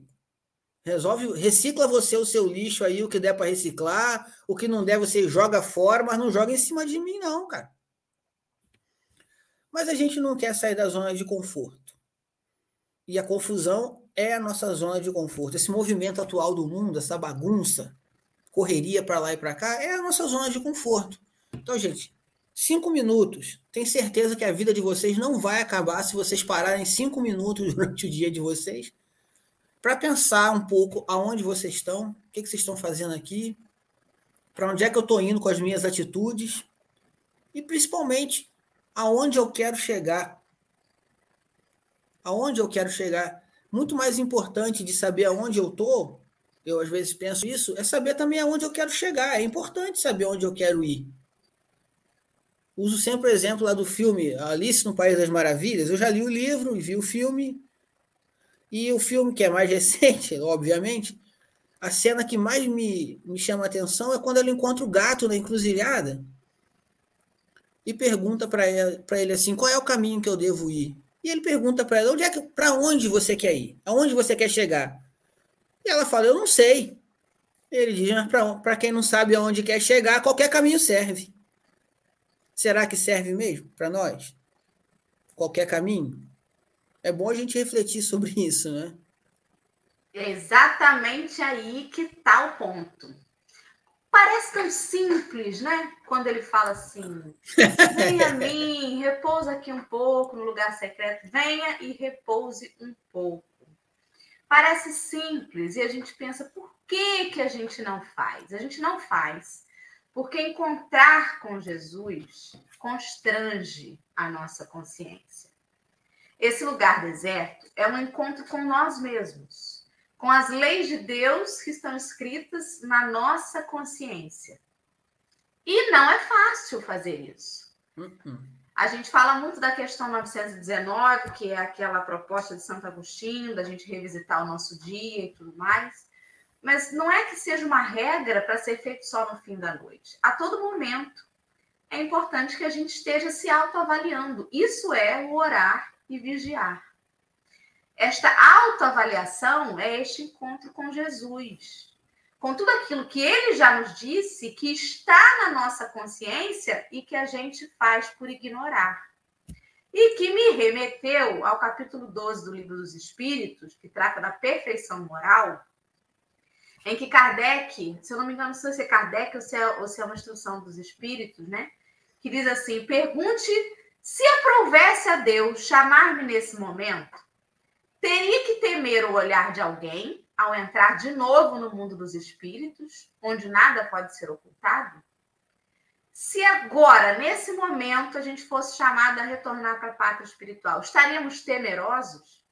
Resolve, recicla você o seu lixo aí, o que der para reciclar, o que não der você joga fora, mas não joga em cima de mim, não, cara. Mas a gente não quer sair da zona de conforto. E a confusão é a nossa zona de conforto. Esse movimento atual do mundo, essa bagunça, correria para lá e para cá, é a nossa zona de conforto. Então, gente, Cinco minutos. Tenho certeza que a vida de vocês não vai acabar se vocês pararem cinco minutos [laughs] durante o dia de vocês para pensar um pouco aonde vocês estão, o que, que vocês estão fazendo aqui, para onde é que eu estou indo com as minhas atitudes e principalmente aonde eu quero chegar. Aonde eu quero chegar. Muito mais importante de saber aonde eu estou, eu às vezes penso isso, é saber também aonde eu quero chegar. É importante saber onde eu quero ir. Uso sempre o exemplo lá do filme Alice no País das Maravilhas. Eu já li o livro e vi o filme. E o filme, que é mais [laughs] recente, obviamente, a cena que mais me, me chama a atenção é quando ela encontra o gato na encruzilhada e pergunta para ele assim: qual é o caminho que eu devo ir? E ele pergunta para ela: onde é para onde você quer ir? Aonde você quer chegar? E ela fala: eu não sei. Ele diz: para quem não sabe aonde quer chegar, qualquer caminho serve. Será que serve mesmo para nós? Qualquer caminho? É bom a gente refletir sobre [laughs] isso, né? É exatamente aí que está o ponto. Parece tão simples, né? Quando ele fala assim: venha a [laughs] mim, repousa aqui um pouco no lugar secreto, venha e repouse um pouco. Parece simples e a gente pensa: por que, que a gente não faz? A gente não faz porque encontrar com Jesus constrange a nossa consciência. Esse lugar deserto é um encontro com nós mesmos com as leis de Deus que estão escritas na nossa consciência. E não é fácil fazer isso. Uhum. A gente fala muito da questão 919, que é aquela proposta de Santo Agostinho, da gente revisitar o nosso dia e tudo mais. Mas não é que seja uma regra para ser feito só no fim da noite. A todo momento é importante que a gente esteja se autoavaliando. Isso é o orar e vigiar. Esta autoavaliação é este encontro com Jesus, com tudo aquilo que ele já nos disse que está na nossa consciência e que a gente faz por ignorar. E que me remeteu ao capítulo 12 do Livro dos Espíritos, que trata da perfeição moral, em que Kardec, se eu não me engano, se é Kardec ou se é, ou se é uma instrução dos Espíritos, né? Que diz assim: pergunte se aprovesse a Deus chamar-me nesse momento teria que temer o olhar de alguém ao entrar de novo no mundo dos espíritos, onde nada pode ser ocultado? Se agora, nesse momento, a gente fosse chamado a retornar para a pátria espiritual, estaríamos temerosos?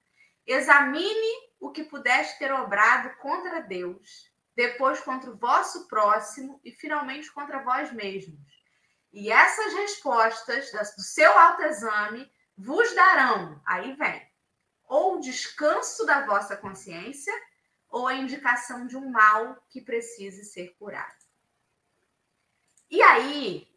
Examine o que pudeste ter obrado contra Deus, depois contra o vosso próximo e finalmente contra vós mesmos. E essas respostas do seu autoexame vos darão, aí vem, ou o descanso da vossa consciência ou a indicação de um mal que precise ser curado. E aí,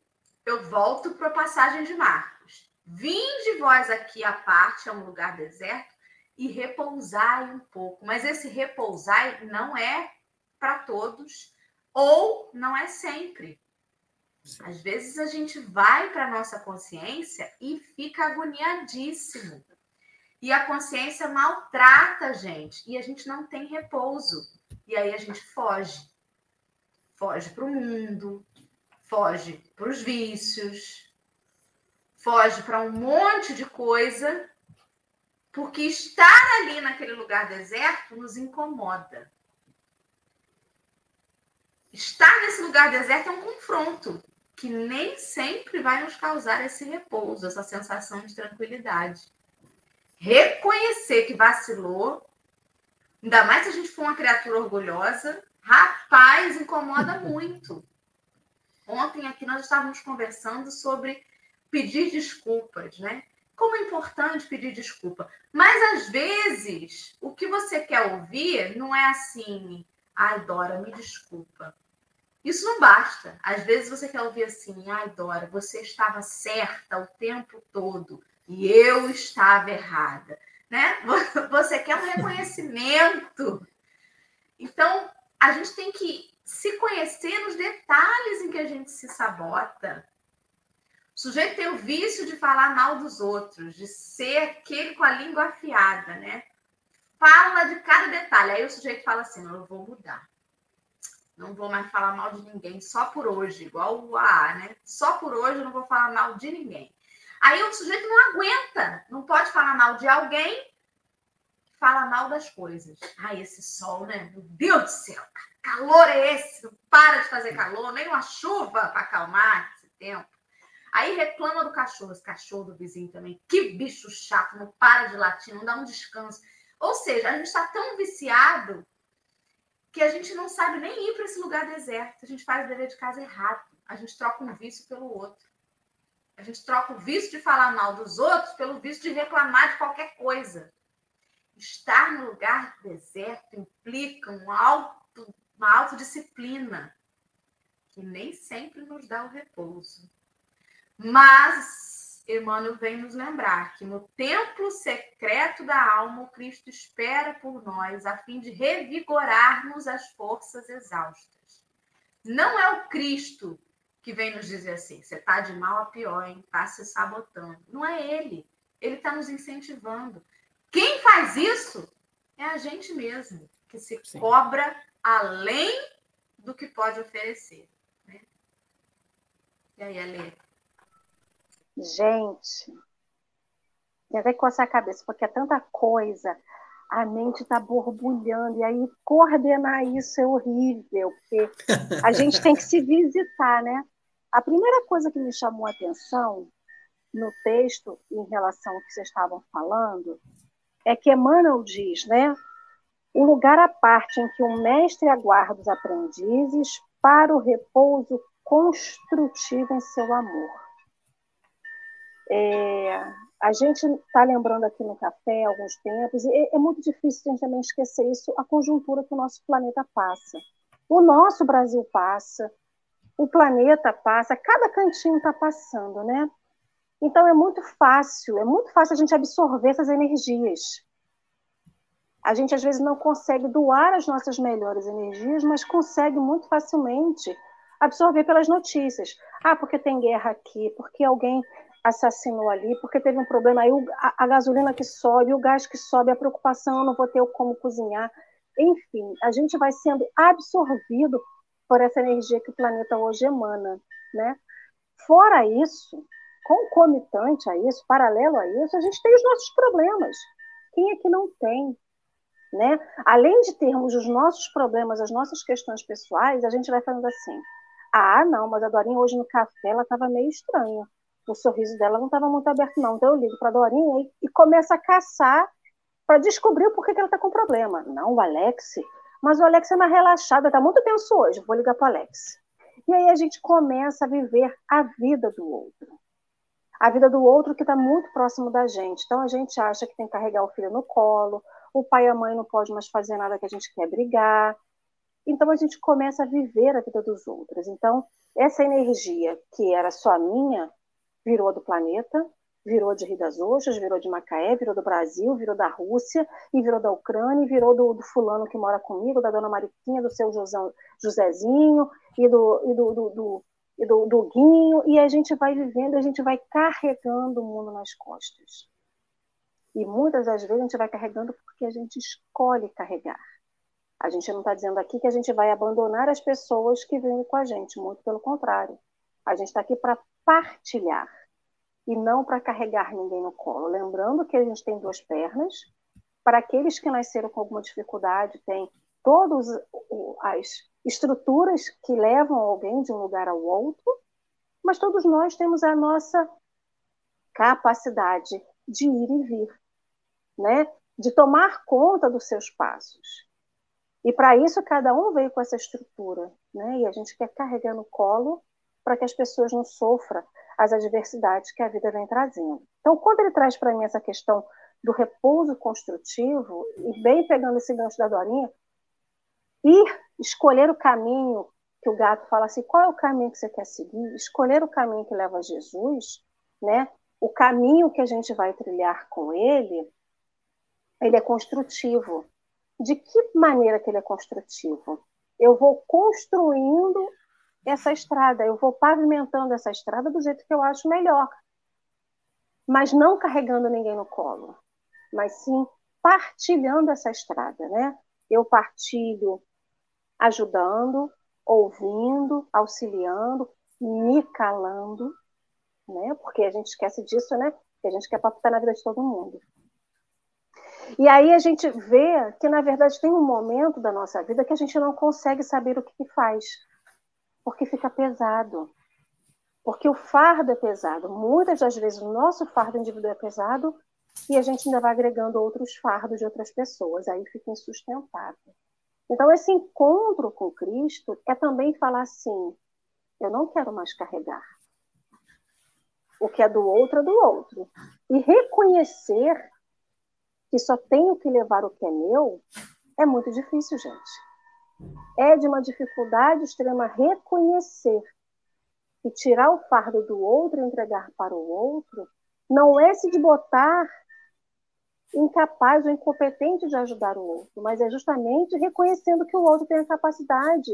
eu volto para a passagem de Marcos. Vinde vós aqui à parte, a um lugar deserto, e repousai um pouco. Mas esse repousai não é para todos, ou não é sempre. Às vezes a gente vai para a nossa consciência e fica agoniadíssimo. E a consciência maltrata a gente. E a gente não tem repouso. E aí a gente foge. Foge para o mundo, foge para os vícios, foge para um monte de coisa, porque estar ali naquele lugar deserto nos incomoda. Estar nesse lugar deserto é um confronto que nem sempre vai nos causar esse repouso, essa sensação de tranquilidade reconhecer que vacilou, ainda mais se a gente for uma criatura orgulhosa, rapaz, incomoda [laughs] muito. Ontem aqui nós estávamos conversando sobre pedir desculpas, né? Como é importante pedir desculpa. Mas às vezes o que você quer ouvir não é assim, ai, Dora, me desculpa. Isso não basta. Às vezes você quer ouvir assim, ai, Dora, você estava certa o tempo todo e eu estava errada, né? [laughs] Você quer um reconhecimento. Então, a gente tem que se conhecer nos detalhes em que a gente se sabota. O sujeito tem o vício de falar mal dos outros, de ser aquele com a língua afiada, né? Fala de cada detalhe. Aí o sujeito fala assim: não, eu vou mudar. Não vou mais falar mal de ninguém só por hoje, igual o AA, né? Só por hoje eu não vou falar mal de ninguém. Aí o sujeito não aguenta, não pode falar mal de alguém, fala mal das coisas. Ai, esse sol, né? Meu Deus do céu, calor é esse? Não para de fazer calor, nem uma chuva para acalmar esse tempo. Aí reclama do cachorro, esse cachorro do vizinho também. Que bicho chato, não para de latir, não dá um descanso. Ou seja, a gente está tão viciado que a gente não sabe nem ir para esse lugar deserto. A gente faz o dever de casa errado. A gente troca um vício pelo outro. A gente troca o vício de falar mal dos outros pelo vício de reclamar de qualquer coisa. Estar no lugar deserto implica um auto, uma autodisciplina que nem sempre nos dá o repouso. Mas Emmanuel vem nos lembrar que no templo secreto da alma, o Cristo espera por nós a fim de revigorarmos as forças exaustas. Não é o Cristo que vem nos dizer assim: você está de mal a pior, hein? Está se sabotando. Não é ele. Ele está nos incentivando. Quem faz isso é a gente mesmo, que se Sim. cobra além do que pode oferecer. Né? E aí, Ale? Gente, tem até que coçar a cabeça, porque é tanta coisa, a mente está borbulhando, e aí coordenar isso é horrível, porque a [laughs] gente tem que se visitar, né? A primeira coisa que me chamou a atenção no texto, em relação ao que vocês estavam falando, é que Emmanuel diz, né? O lugar à parte em que o mestre aguarda os aprendizes para o repouso construtivo em seu amor. É, a gente está lembrando aqui no café há alguns tempos, e é, é muito difícil a gente também esquecer isso, a conjuntura que o nosso planeta passa. O nosso Brasil passa, o planeta passa, cada cantinho está passando, né? Então é muito fácil, é muito fácil a gente absorver essas energias. A gente às vezes não consegue doar as nossas melhores energias, mas consegue muito facilmente absorver pelas notícias. Ah, porque tem guerra aqui, porque alguém assassinou ali, porque teve um problema aí, a, gasolina que sobe, o gás que sobe, a preocupação, eu não vou ter como cozinhar. Enfim, a gente vai sendo absorvido por essa energia que o planeta hoje emana, né? Fora isso, concomitante a isso, paralelo a isso, a gente tem os nossos problemas. Quem é que não tem? Né? Além de termos os nossos problemas, as nossas questões pessoais, a gente vai falando assim: ah, não, mas a Dorinha hoje no café ela estava meio estranha. O sorriso dela não estava muito aberto, não. Então eu ligo para a Dorinha e, e começo a caçar para descobrir o porquê que ela está com problema. Não, o Alex, mas o Alex é mais relaxado, está muito tenso hoje, vou ligar para o Alex. E aí a gente começa a viver a vida do outro a vida do outro que está muito próximo da gente. Então a gente acha que tem que carregar o filho no colo, o pai e a mãe não pode mais fazer nada que a gente quer brigar. Então a gente começa a viver a vida dos outros. Então essa energia que era só minha virou do planeta, virou de Rio das Ostras, virou de Macaé, virou do Brasil, virou da Rússia, e virou da Ucrânia, e virou do, do fulano que mora comigo, da dona Mariquinha, do seu Josézinho, e do, e do, do, do e do, do guinho, e a gente vai vivendo, a gente vai carregando o mundo nas costas. E muitas das vezes a gente vai carregando porque a gente escolhe carregar. A gente não está dizendo aqui que a gente vai abandonar as pessoas que vêm com a gente, muito pelo contrário. A gente está aqui para partilhar e não para carregar ninguém no colo. Lembrando que a gente tem duas pernas. Para aqueles que nasceram com alguma dificuldade, tem todas as estruturas que levam alguém de um lugar ao outro, mas todos nós temos a nossa capacidade de ir e vir, né? de tomar conta dos seus passos. E para isso cada um veio com essa estrutura, né? E a gente quer carregar no colo para que as pessoas não sofram as adversidades que a vida vem trazendo. Então, quando ele traz para mim essa questão do repouso construtivo, e bem pegando esse gancho da Dorinha, ir escolher o caminho que o gato fala assim, qual é o caminho que você quer seguir? Escolher o caminho que leva a Jesus, né? O caminho que a gente vai trilhar com ele, ele é construtivo. De que maneira que ele é construtivo? Eu vou construindo essa estrada, eu vou pavimentando essa estrada do jeito que eu acho melhor. Mas não carregando ninguém no colo, mas sim partilhando essa estrada, né? Eu partilho ajudando, ouvindo, auxiliando, me calando, né? Porque a gente esquece disso, né? Que a gente quer palpitar na vida de todo mundo. E aí a gente vê que, na verdade, tem um momento da nossa vida que a gente não consegue saber o que faz, porque fica pesado. Porque o fardo é pesado. Muitas das vezes o nosso fardo individual é pesado e a gente ainda vai agregando outros fardos de outras pessoas. Aí fica insustentável. Então, esse encontro com Cristo é também falar assim: eu não quero mais carregar. O que é do outro é do outro. E reconhecer que só tenho que levar o que é meu é muito difícil, gente. É de uma dificuldade extrema reconhecer e tirar o fardo do outro entregar para o outro não é se de botar incapaz ou incompetente de ajudar o outro, mas é justamente reconhecendo que o outro tem a capacidade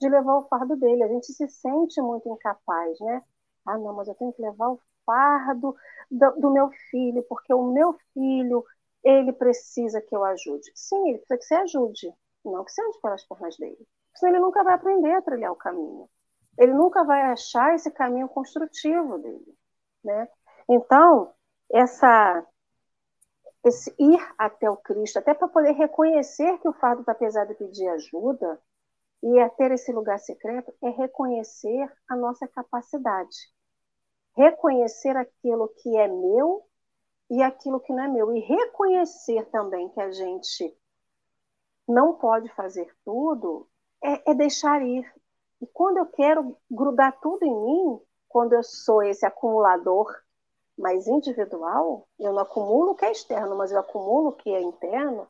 de levar o fardo dele. A gente se sente muito incapaz, né? Ah, não, mas eu tenho que levar o fardo do, do meu filho, porque o meu filho, ele precisa que eu ajude. Sim, ele precisa que você ajude, não que ande pelas pernas dele. Senão ele nunca vai aprender a trilhar o caminho. Ele nunca vai achar esse caminho construtivo dele, né? Então, essa esse ir até o Cristo, até para poder reconhecer que o fardo está pesado e pedir ajuda, e é ter esse lugar secreto, é reconhecer a nossa capacidade. Reconhecer aquilo que é meu e aquilo que não é meu. E reconhecer também que a gente não pode fazer tudo é, é deixar ir. E quando eu quero grudar tudo em mim, quando eu sou esse acumulador mais individual, eu não acumulo o que é externo, mas eu acumulo o que é interno,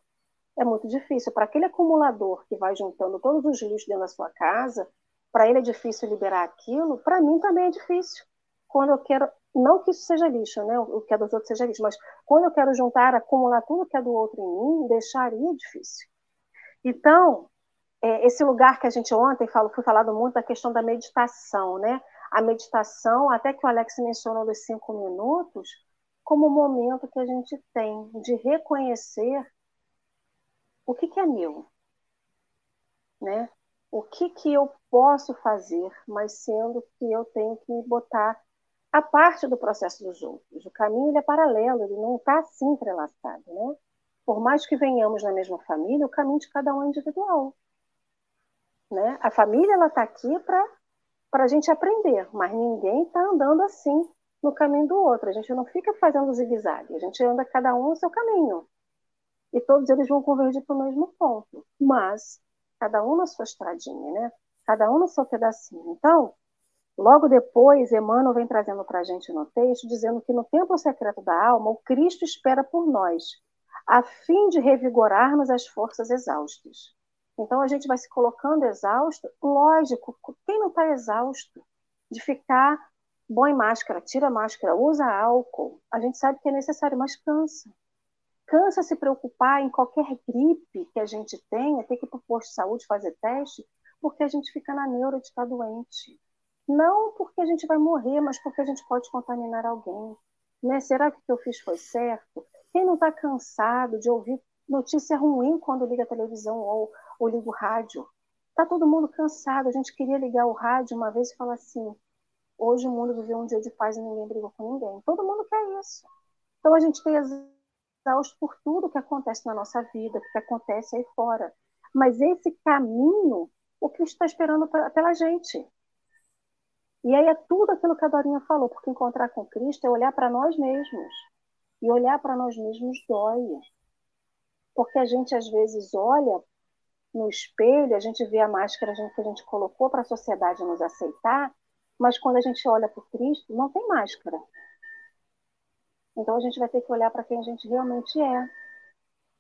é muito difícil. Para aquele acumulador que vai juntando todos os lixos dentro da sua casa, para ele é difícil liberar aquilo, para mim também é difícil. Quando eu quero, não que isso seja lixo, né? o que é dos outros seja lixo, mas quando eu quero juntar, acumular tudo que é do outro em mim, deixaria difícil. Então, é, esse lugar que a gente ontem falou, foi falado muito da questão da meditação, né? a meditação, até que o Alex mencionou dos cinco minutos, como o momento que a gente tem de reconhecer o que, que é meu, né? O que, que eu posso fazer, mas sendo que eu tenho que botar a parte do processo dos outros. O caminho é paralelo, ele não está assim entrelaçado, né? Por mais que venhamos na mesma família, o caminho de cada um é individual. Né? A família ela está aqui para a gente aprender, mas ninguém está andando assim no caminho do outro. A gente não fica fazendo zigue-zague, a gente anda cada um no seu caminho. E todos eles vão convergir para o mesmo ponto, mas cada um na sua estradinha, né? Cada um no seu pedacinho. Então, logo depois, Emmanuel vem trazendo para a gente no texto, dizendo que no templo secreto da alma, o Cristo espera por nós, a fim de revigorarmos as forças exaustas. Então a gente vai se colocando exausto. Lógico, quem não está exausto de ficar bom em máscara, tira máscara, usa álcool, a gente sabe que é necessário, mas cansa. Cansa se preocupar em qualquer gripe que a gente tenha, ter que ir para o posto de saúde fazer teste, porque a gente fica na neura de estar doente. Não porque a gente vai morrer, mas porque a gente pode contaminar alguém. Né? Será que o que eu fiz foi certo? Quem não está cansado de ouvir notícia ruim quando liga a televisão ou, ou liga o rádio. Tá todo mundo cansado. A gente queria ligar o rádio uma vez e falar assim: hoje o mundo viveu um dia de paz e ninguém brigou com ninguém. Todo mundo quer isso. Então a gente tem exausto por tudo que acontece na nossa vida, que acontece aí fora. Mas esse caminho, o Cristo está esperando pela gente. E aí é tudo aquilo que a Dorinha falou, porque encontrar com Cristo é olhar para nós mesmos. E olhar para nós mesmos dói porque a gente às vezes olha no espelho, a gente vê a máscara que a gente colocou para a sociedade nos aceitar, mas quando a gente olha para Cristo, não tem máscara. Então a gente vai ter que olhar para quem a gente realmente é.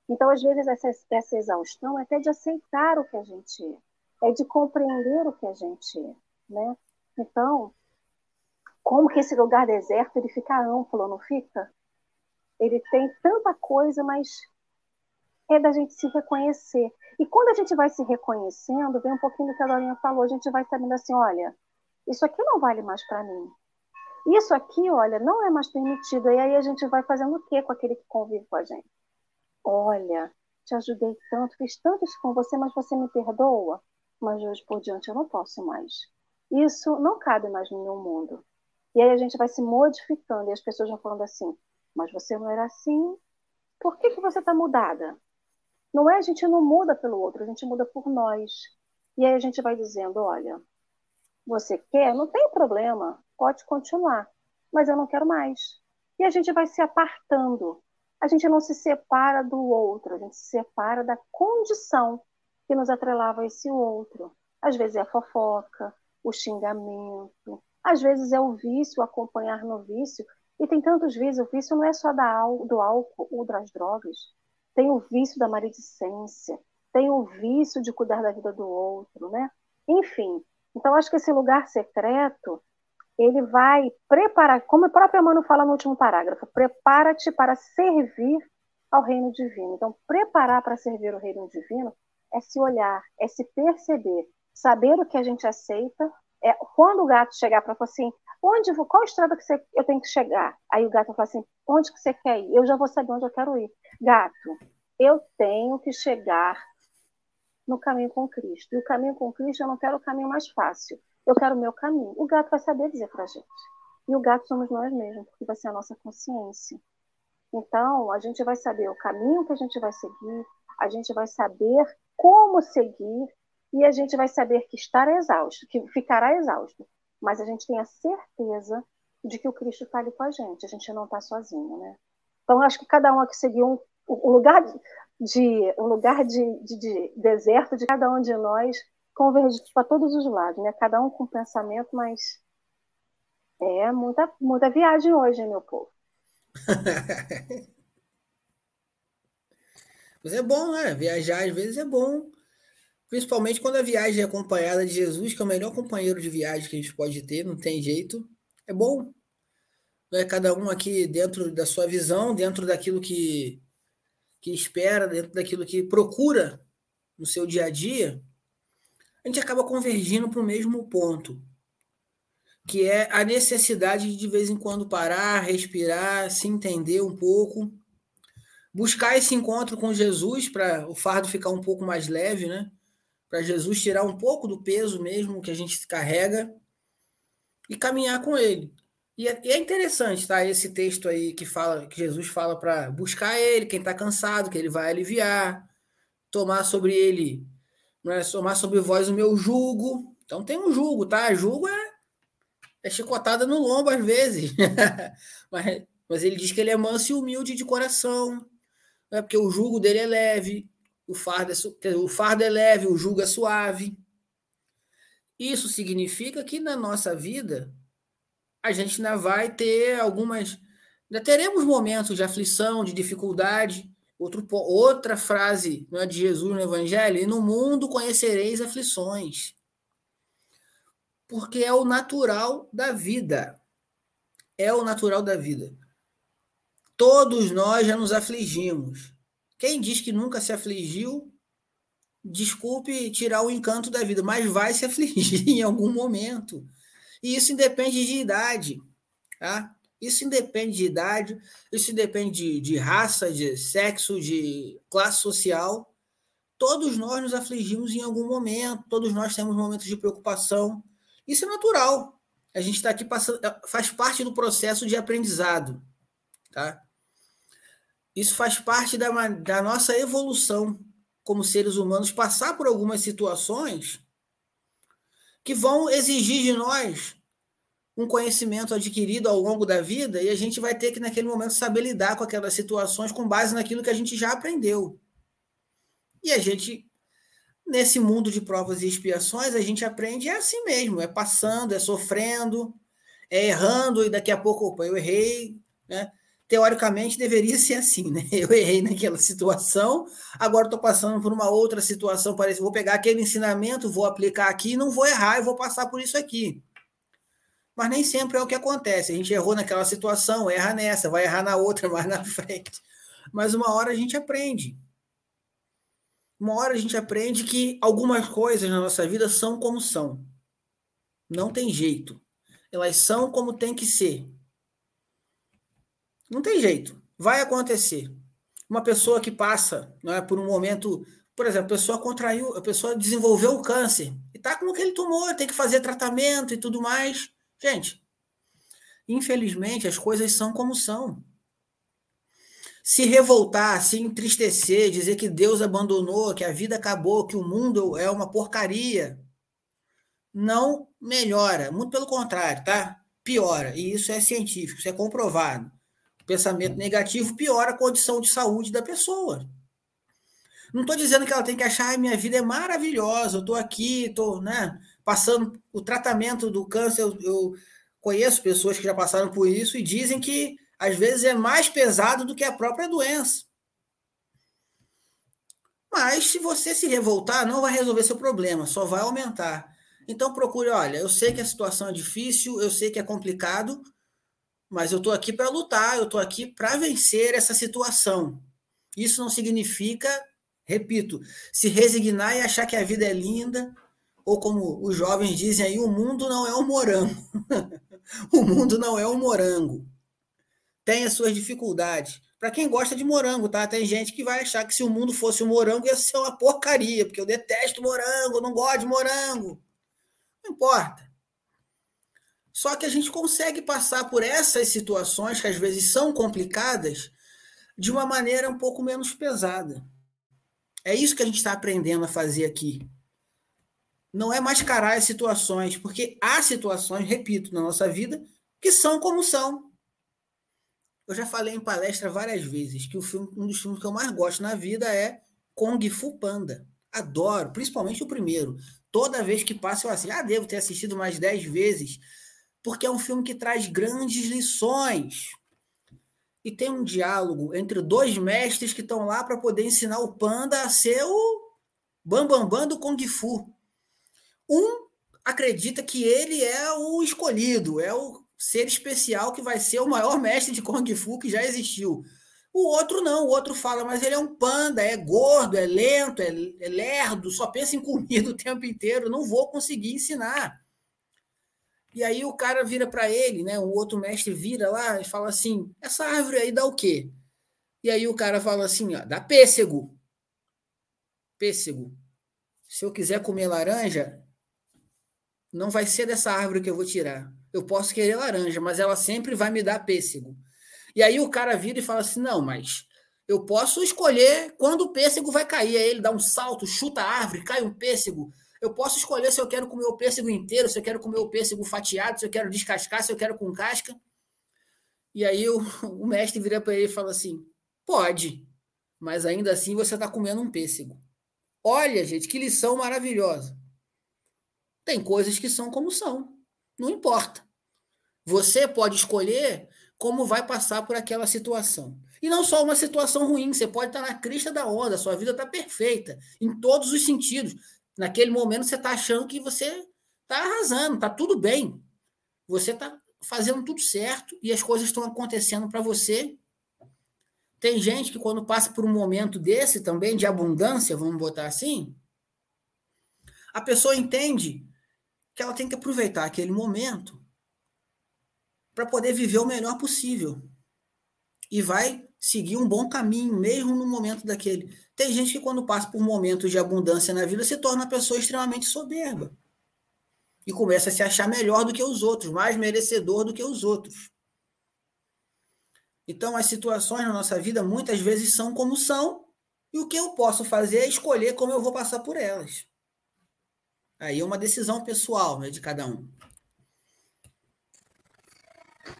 Então, às vezes, essa, essa exaustão é até de aceitar o que a gente é, é de compreender o que a gente é. Né? Então, como que esse lugar deserto ele fica amplo, não fica? Ele tem tanta coisa, mas é da gente se reconhecer. E quando a gente vai se reconhecendo, vem um pouquinho do que a Dorinha falou, a gente vai sabendo assim, olha, isso aqui não vale mais para mim. Isso aqui, olha, não é mais permitido. E aí a gente vai fazendo o quê com aquele que convive com a gente? Olha, te ajudei tanto, fiz tanto isso com você, mas você me perdoa? Mas hoje por diante eu não posso mais. Isso não cabe mais no meu mundo. E aí a gente vai se modificando e as pessoas vão falando assim, mas você não era assim, Por que, que você está mudada? Não é a gente não muda pelo outro, a gente muda por nós. E aí a gente vai dizendo, olha, você quer? Não tem problema, pode continuar, mas eu não quero mais. E a gente vai se apartando. A gente não se separa do outro, a gente se separa da condição que nos atrelava a esse outro. Às vezes é a fofoca, o xingamento, às vezes é o vício, acompanhar no vício. E tem tantos vícios, o vício não é só da, do álcool ou das drogas. Tem o vício da maledicência, tem o vício de cuidar da vida do outro, né? Enfim, então acho que esse lugar secreto, ele vai preparar, como o próprio Emmanuel fala no último parágrafo, prepara-te para servir ao reino divino. Então, preparar para servir o reino divino é se olhar, é se perceber, saber o que a gente aceita. É, quando o gato chegar para falar assim, onde qual estrada que você, eu tenho que chegar? Aí o gato fala assim, onde que você quer ir? Eu já vou saber onde eu quero ir. Gato, eu tenho que chegar no caminho com Cristo. E o caminho com Cristo, eu não quero o caminho mais fácil. Eu quero o meu caminho. O gato vai saber dizer para a gente. E o gato somos nós mesmos, porque vai ser a nossa consciência. Então, a gente vai saber o caminho que a gente vai seguir, a gente vai saber como seguir e a gente vai saber que estará exausto, que ficará exausto. Mas a gente tem a certeza de que o Cristo está ali com a gente, a gente não está sozinho, né? Então, acho que cada um aqui seguiu um, o lugar de um lugar de, de, de, deserto de cada um de nós converge para todos os lados, né? Cada um com pensamento, mas é muita, muita viagem hoje, meu povo. [laughs] Mas é bom, né? Viajar às vezes é bom. Principalmente quando a viagem é acompanhada de Jesus, que é o melhor companheiro de viagem que a gente pode ter, não tem jeito. É bom. é Cada um aqui dentro da sua visão, dentro daquilo que que espera, dentro daquilo que procura no seu dia a dia, a gente acaba convergindo para o mesmo ponto, que é a necessidade de de vez em quando parar, respirar, se entender um pouco, buscar esse encontro com Jesus para o fardo ficar um pouco mais leve, né? Para Jesus tirar um pouco do peso mesmo que a gente carrega e caminhar com ele. E é, e é interessante, tá? Esse texto aí que fala, que Jesus fala para buscar ele, quem está cansado, que ele vai aliviar, tomar sobre ele, não é? tomar sobre vós o meu jugo. Então tem um jugo, tá? Jugo é, é chicotada no lombo às vezes. [laughs] mas, mas ele diz que ele é manso e humilde de coração, é porque o jugo dele é leve, o fardo é, o fardo é leve, o jugo é suave. Isso significa que na nossa vida a gente ainda vai ter algumas. Ainda teremos momentos de aflição, de dificuldade. Outro, outra frase é, de Jesus no Evangelho: e no mundo conhecereis aflições. Porque é o natural da vida. É o natural da vida. Todos nós já nos afligimos. Quem diz que nunca se afligiu, desculpe tirar o encanto da vida, mas vai se afligir [laughs] em algum momento. E isso independe de idade, tá? Isso independe de idade, isso independe de, de raça, de sexo, de classe social. Todos nós nos afligimos em algum momento, todos nós temos momentos de preocupação. Isso é natural. A gente está aqui passando, faz parte do processo de aprendizado, tá? Isso faz parte da, da nossa evolução como seres humanos, passar por algumas situações que vão exigir de nós um conhecimento adquirido ao longo da vida e a gente vai ter que, naquele momento, saber lidar com aquelas situações com base naquilo que a gente já aprendeu. E a gente, nesse mundo de provas e expiações, a gente aprende é assim mesmo: é passando, é sofrendo, é errando, e daqui a pouco, opa, eu errei, né? Teoricamente deveria ser assim, né? [laughs] Eu errei naquela situação, agora estou passando por uma outra situação, parece vou pegar aquele ensinamento, vou aplicar aqui, não vou errar, eu vou passar por isso aqui. Mas nem sempre é o que acontece. A gente errou naquela situação, erra nessa, vai errar na outra, [laughs] mais na frente. Mas uma hora a gente aprende. Uma hora a gente aprende que algumas coisas na nossa vida são como são. Não tem jeito. Elas são como tem que ser. Não tem jeito. Vai acontecer. Uma pessoa que passa não é, por um momento, por exemplo, a pessoa contraiu, a pessoa desenvolveu o câncer e está com aquele tumor, tem que fazer tratamento e tudo mais. Gente, infelizmente as coisas são como são. se revoltar, se entristecer, dizer que Deus abandonou, que a vida acabou, que o mundo é uma porcaria, não melhora. Muito pelo contrário, tá? Piora. E isso é científico, isso é comprovado. Pensamento negativo piora a condição de saúde da pessoa. Não estou dizendo que ela tem que achar, ah, minha vida é maravilhosa, eu estou aqui, estou né, passando o tratamento do câncer. Eu, eu conheço pessoas que já passaram por isso e dizem que às vezes é mais pesado do que a própria doença. Mas se você se revoltar, não vai resolver seu problema, só vai aumentar. Então procure, olha, eu sei que a situação é difícil, eu sei que é complicado, mas eu estou aqui para lutar, eu estou aqui para vencer essa situação. Isso não significa, repito, se resignar e achar que a vida é linda, ou como os jovens dizem aí, o mundo não é um morango. [laughs] o mundo não é um morango tem as suas dificuldades. Para quem gosta de morango, tá? Tem gente que vai achar que se o mundo fosse um morango ia ser uma porcaria, porque eu detesto morango, não gosto de morango. Não importa. Só que a gente consegue passar por essas situações que às vezes são complicadas de uma maneira um pouco menos pesada. É isso que a gente está aprendendo a fazer aqui. Não é mascarar as situações, porque há situações, repito, na nossa vida que são como são. Eu já falei em palestra várias vezes que o filme, um dos filmes que eu mais gosto na vida é Kung Fu Panda. Adoro, principalmente o primeiro. Toda vez que passa, eu assim, ah, devo ter assistido mais dez vezes, porque é um filme que traz grandes lições. E tem um diálogo entre dois mestres que estão lá para poder ensinar o panda a ser o bambambam bam, bam do Kung Fu. Um acredita que ele é o escolhido, é o ser especial que vai ser o maior mestre de Kung Fu que já existiu. O outro não, o outro fala, mas ele é um panda, é gordo, é lento, é, é lerdo, só pensa em comida [laughs] o tempo inteiro, não vou conseguir ensinar. E aí o cara vira para ele, né? O outro mestre vira lá e fala assim: essa árvore aí dá o quê? E aí o cara fala assim: ó, dá pêssego. Pêssego. Se eu quiser comer laranja, não vai ser dessa árvore que eu vou tirar eu posso querer laranja, mas ela sempre vai me dar pêssego. E aí o cara vira e fala assim: não, mas eu posso escolher quando o pêssego vai cair. Aí ele dá um salto, chuta a árvore, cai um pêssego. Eu posso escolher se eu quero comer o pêssego inteiro, se eu quero comer o pêssego fatiado, se eu quero descascar, se eu quero com casca. E aí o, [laughs] o mestre vira para ele e fala assim: pode, mas ainda assim você está comendo um pêssego. Olha, gente, que lição maravilhosa. Tem coisas que são como são, não importa. Você pode escolher como vai passar por aquela situação. E não só uma situação ruim, você pode estar na crista da onda, sua vida está perfeita, em todos os sentidos. Naquele momento você está achando que você está arrasando, está tudo bem. Você está fazendo tudo certo e as coisas estão acontecendo para você. Tem gente que, quando passa por um momento desse também, de abundância, vamos botar assim, a pessoa entende que ela tem que aproveitar aquele momento para poder viver o melhor possível. E vai seguir um bom caminho, mesmo no momento daquele. Tem gente que, quando passa por momentos de abundância na vida, se torna uma pessoa extremamente soberba. E começa a se achar melhor do que os outros, mais merecedor do que os outros. Então, as situações na nossa vida muitas vezes são como são, e o que eu posso fazer é escolher como eu vou passar por elas. Aí é uma decisão pessoal né, de cada um.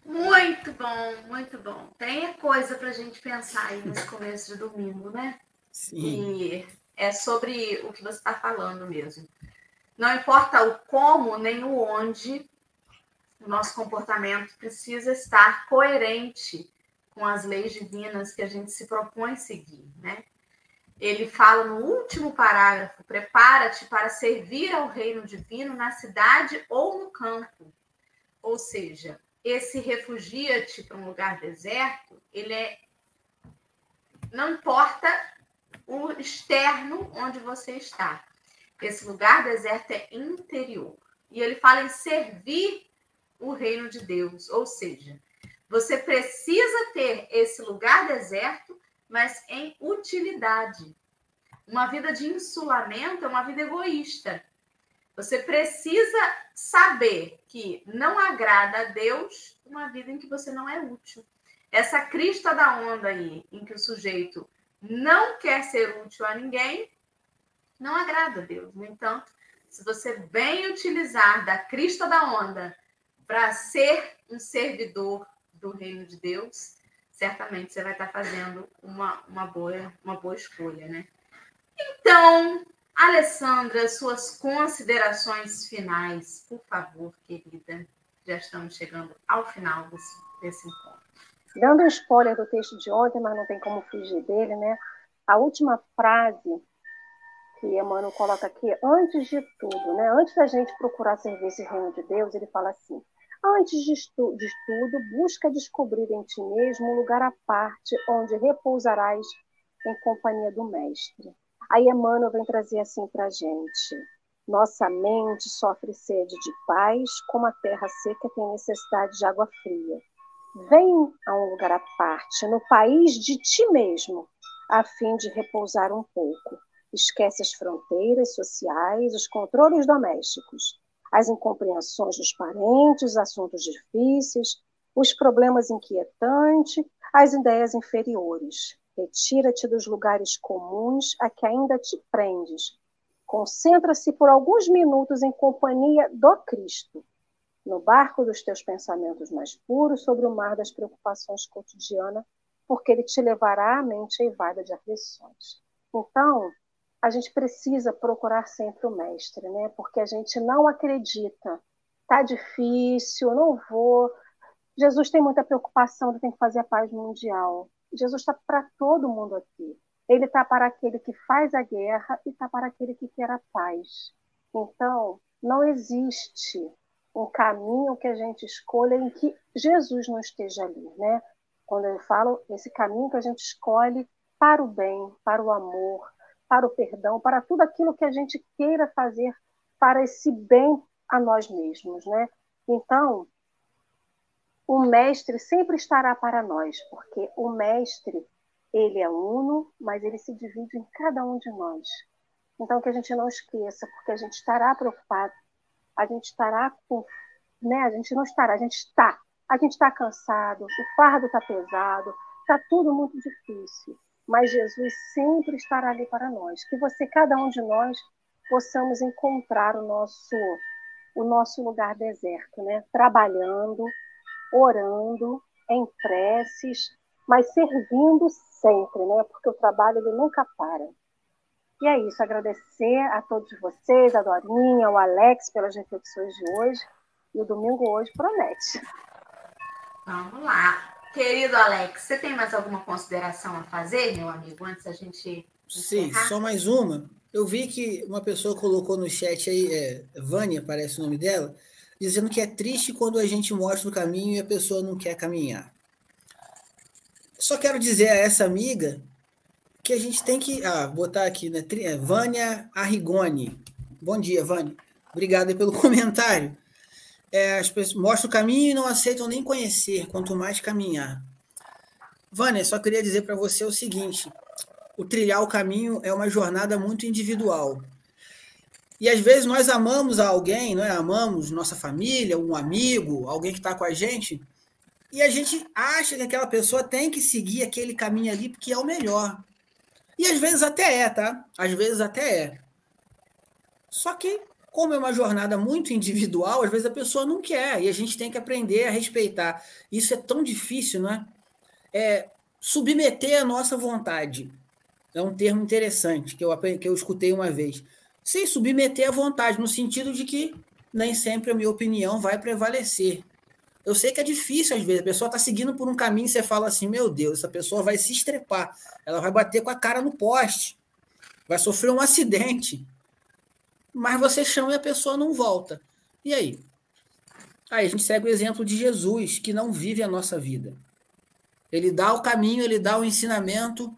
Muito bom, muito bom. Tem coisa para a gente pensar aí nesse [laughs] começo de domingo, né? Sim. E é sobre o que você está falando mesmo. Não importa o como nem o onde, o nosso comportamento precisa estar coerente com as leis divinas que a gente se propõe seguir, né? Ele fala no último parágrafo: prepara-te para servir ao reino divino na cidade ou no campo. Ou seja, esse refugia-te para um lugar deserto, ele é. Não importa o externo onde você está. Esse lugar deserto é interior. E ele fala em servir o reino de Deus. Ou seja, você precisa ter esse lugar deserto, mas em utilidade. Uma vida de insulamento é uma vida egoísta. Você precisa saber que não agrada a Deus uma vida em que você não é útil. essa crista da onda aí, em que o sujeito não quer ser útil a ninguém, não agrada a Deus. No entanto, se você bem utilizar da crista da onda para ser um servidor do reino de Deus, certamente você vai estar fazendo uma, uma, boa, uma boa escolha, né? Então, Alessandra, suas considerações finais, por favor, querida. Já estamos chegando ao final desse, desse encontro. Dando um spoiler do texto de ontem, mas não tem como fugir dele, né? A última frase que Emmanuel coloca aqui, antes de tudo, né? Antes da gente procurar servir esse reino de Deus, ele fala assim: antes de, de tudo, busca descobrir em ti mesmo um lugar à parte onde repousarás em companhia do Mestre. Aí Emmanuel vem trazer assim para a gente. Nossa mente sofre sede de paz, como a terra seca tem necessidade de água fria. Vem a um lugar à parte, no país de ti mesmo, a fim de repousar um pouco. Esquece as fronteiras sociais, os controles domésticos, as incompreensões dos parentes, os assuntos difíceis, os problemas inquietantes, as ideias inferiores. Retira-te dos lugares comuns a que ainda te prendes. Concentra-se por alguns minutos em companhia do Cristo no barco dos teus pensamentos mais puros, sobre o mar das preocupações cotidianas, porque ele te levará à mente eivada de aflições. Então, a gente precisa procurar sempre o mestre, né? Porque a gente não acredita. Tá difícil, não vou. Jesus tem muita preocupação, ele tem que fazer a paz mundial. Jesus está para todo mundo aqui. Ele está para aquele que faz a guerra e está para aquele que quer a paz. Então, não existe um caminho que a gente escolha em que Jesus não esteja ali, né? Quando eu falo esse caminho que a gente escolhe para o bem, para o amor, para o perdão, para tudo aquilo que a gente queira fazer para esse bem a nós mesmos, né? Então, o mestre sempre estará para nós, porque o mestre, ele é uno, mas ele se divide em cada um de nós. Então, que a gente não esqueça, porque a gente estará preocupado a gente estará com. Né? A gente não estará, a gente está. A gente está cansado, o fardo está pesado, está tudo muito difícil. Mas Jesus sempre estará ali para nós. Que você, cada um de nós, possamos encontrar o nosso, o nosso lugar deserto, né? Trabalhando, orando, em preces, mas servindo sempre, né? Porque o trabalho ele nunca para. E é isso, agradecer a todos vocês, a Dorinha, o Alex, pelas reflexões de hoje. E o domingo hoje promete. Vamos lá. Querido Alex, você tem mais alguma consideração a fazer, meu amigo, antes da gente. Sim, só mais uma. Eu vi que uma pessoa colocou no chat aí, é, Vânia, parece o nome dela, dizendo que é triste quando a gente mostra o caminho e a pessoa não quer caminhar. Só quero dizer a essa amiga que a gente tem que ah, botar aqui, né? É, Vânia Arrigoni. Bom dia, Vânia. Obrigado pelo [laughs] comentário. É, as pessoas mostram o caminho e não aceitam nem conhecer, quanto mais caminhar. Vânia, só queria dizer para você o seguinte: o trilhar o caminho é uma jornada muito individual. E às vezes nós amamos alguém, não é? Amamos nossa família, um amigo, alguém que está com a gente, e a gente acha que aquela pessoa tem que seguir aquele caminho ali porque é o melhor. E às vezes até é, tá? Às vezes até é. Só que, como é uma jornada muito [laughs] individual, às vezes a pessoa não quer e a gente tem que aprender a respeitar. Isso é tão difícil, não é? é submeter a nossa vontade. É um termo interessante que eu, que eu escutei uma vez. Sem submeter a vontade, no sentido de que nem sempre a minha opinião vai prevalecer. Eu sei que é difícil às vezes, a pessoa está seguindo por um caminho e você fala assim: meu Deus, essa pessoa vai se estrepar, ela vai bater com a cara no poste, vai sofrer um acidente. Mas você chama e a pessoa não volta. E aí? Aí a gente segue o exemplo de Jesus, que não vive a nossa vida. Ele dá o caminho, ele dá o ensinamento.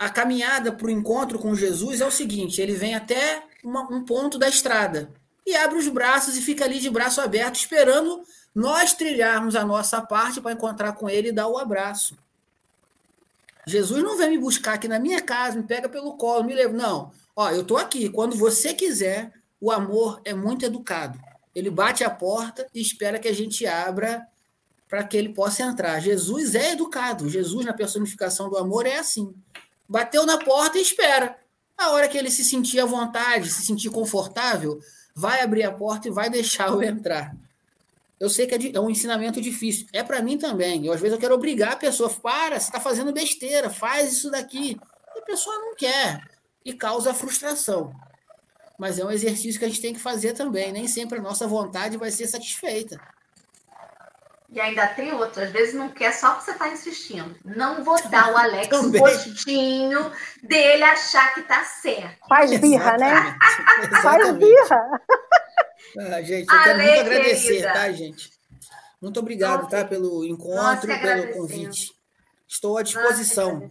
A caminhada para o encontro com Jesus é o seguinte: ele vem até uma, um ponto da estrada e abre os braços e fica ali de braço aberto, esperando nós trilharmos a nossa parte para encontrar com ele e dar o abraço. Jesus não vem me buscar aqui na minha casa, me pega pelo colo, me leva. Não. Ó, eu estou aqui. Quando você quiser, o amor é muito educado. Ele bate a porta e espera que a gente abra para que ele possa entrar. Jesus é educado. Jesus, na personificação do amor, é assim. Bateu na porta e espera. A hora que ele se sentir à vontade, se sentir confortável, vai abrir a porta e vai deixá-lo [laughs] entrar. Eu sei que é, é um ensinamento difícil. É para mim também. Eu, às vezes eu quero obrigar a pessoa. Para, você está fazendo besteira, faz isso daqui. E a pessoa não quer. E causa frustração. Mas é um exercício que a gente tem que fazer também. Nem sempre a nossa vontade vai ser satisfeita. E ainda tem outro, às vezes não quer só porque você está insistindo. Não vou dar o Alex [laughs] o postinho dele achar que está certo. Faz birra, né? [laughs] Faz birra. Ah, gente, eu quero muito agradecer, querida. tá, gente? Muito obrigado, Nossa, tá, pelo encontro, pelo convite. Estou à disposição.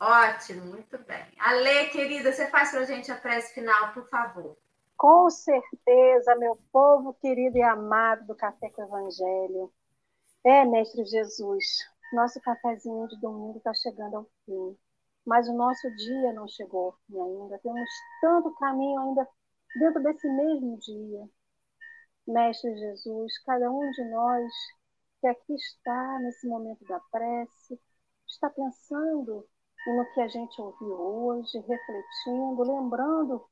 Ótimo, muito bem. Ale, querida, você faz para a gente a prece final, por favor. Com certeza, meu povo querido e amado do Café com o Evangelho. É, Mestre Jesus, nosso cafezinho de domingo está chegando ao fim, mas o nosso dia não chegou ao fim ainda. Temos tanto caminho ainda dentro desse mesmo dia. Mestre Jesus, cada um de nós que aqui está nesse momento da prece, está pensando no que a gente ouviu hoje, refletindo, lembrando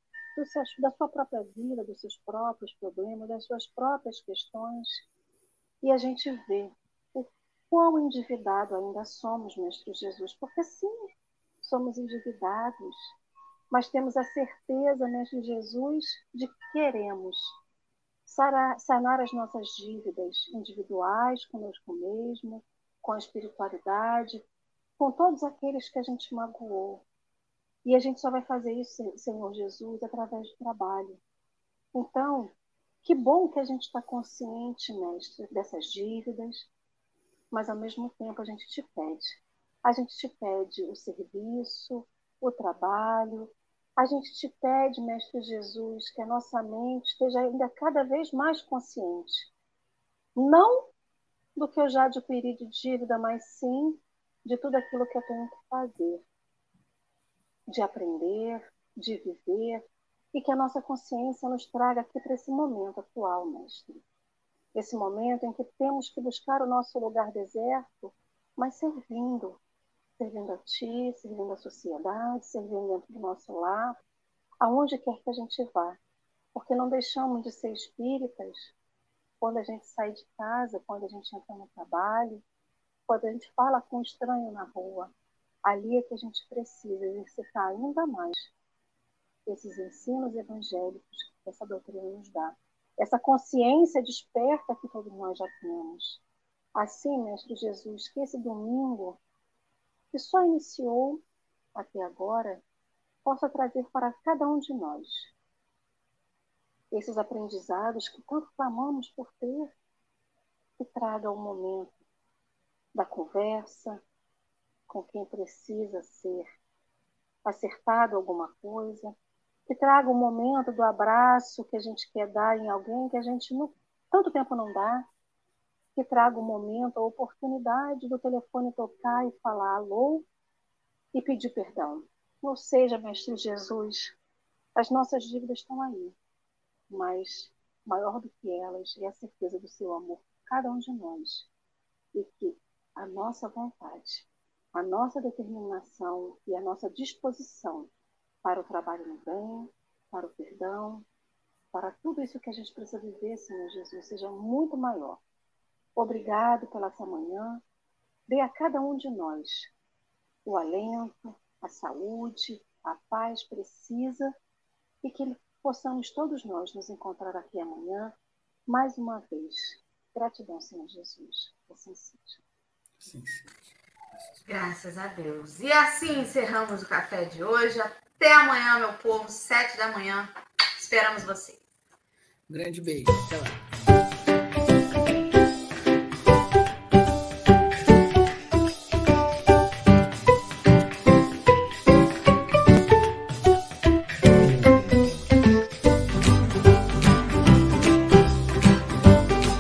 seus, da sua própria vida, dos seus próprios problemas, das suas próprias questões. E a gente vê o quão endividado ainda somos, Mestre Jesus, porque sim, somos endividados, mas temos a certeza, Mestre Jesus, de que queremos sanar as nossas dívidas individuais, conosco mesmo, com a espiritualidade, com todos aqueles que a gente magoou. E a gente só vai fazer isso, Senhor Jesus, através do trabalho. Então, que bom que a gente está consciente, mestre, dessas dívidas, mas ao mesmo tempo a gente te pede. A gente te pede o serviço, o trabalho. A gente te pede, Mestre Jesus, que a nossa mente esteja ainda cada vez mais consciente. Não do que eu já adquiri de dívida, mas sim de tudo aquilo que eu tenho que fazer. De aprender, de viver, e que a nossa consciência nos traga aqui para esse momento atual, Mestre. Esse momento em que temos que buscar o nosso lugar deserto, mas servindo, servindo a Ti, servindo a sociedade, servindo dentro do nosso lar, aonde quer que a gente vá. Porque não deixamos de ser espíritas quando a gente sai de casa, quando a gente entra no trabalho, quando a gente fala com um estranho na rua. Ali é que a gente precisa exercitar ainda mais esses ensinos evangélicos que essa doutrina nos dá. Essa consciência desperta que todos nós já temos. Assim, Mestre Jesus, que esse domingo que só iniciou até agora, possa trazer para cada um de nós esses aprendizados que tanto clamamos por ter, que traga o momento da conversa com quem precisa ser acertado alguma coisa, que traga o momento do abraço que a gente quer dar em alguém que a gente não, tanto tempo não dá, que traga o momento, a oportunidade do telefone tocar e falar alô e pedir perdão. Ou seja, Mestre Jesus, as nossas dívidas estão aí, mas maior do que elas é a certeza do seu amor por cada um de nós e que a nossa vontade, a nossa determinação e a nossa disposição para o trabalho no bem, para o perdão, para tudo isso que a gente precisa viver, Senhor Jesus, seja muito maior Obrigado pela essa manhã. Dê a cada um de nós o alento, a saúde, a paz precisa e que possamos todos nós nos encontrar aqui amanhã mais uma vez. Gratidão, Senhor Jesus. Assim seja. Assim seja. Graças a Deus. E assim encerramos o café de hoje. Até amanhã, meu povo, sete da manhã. Esperamos vocês. Um grande beijo. Até lá.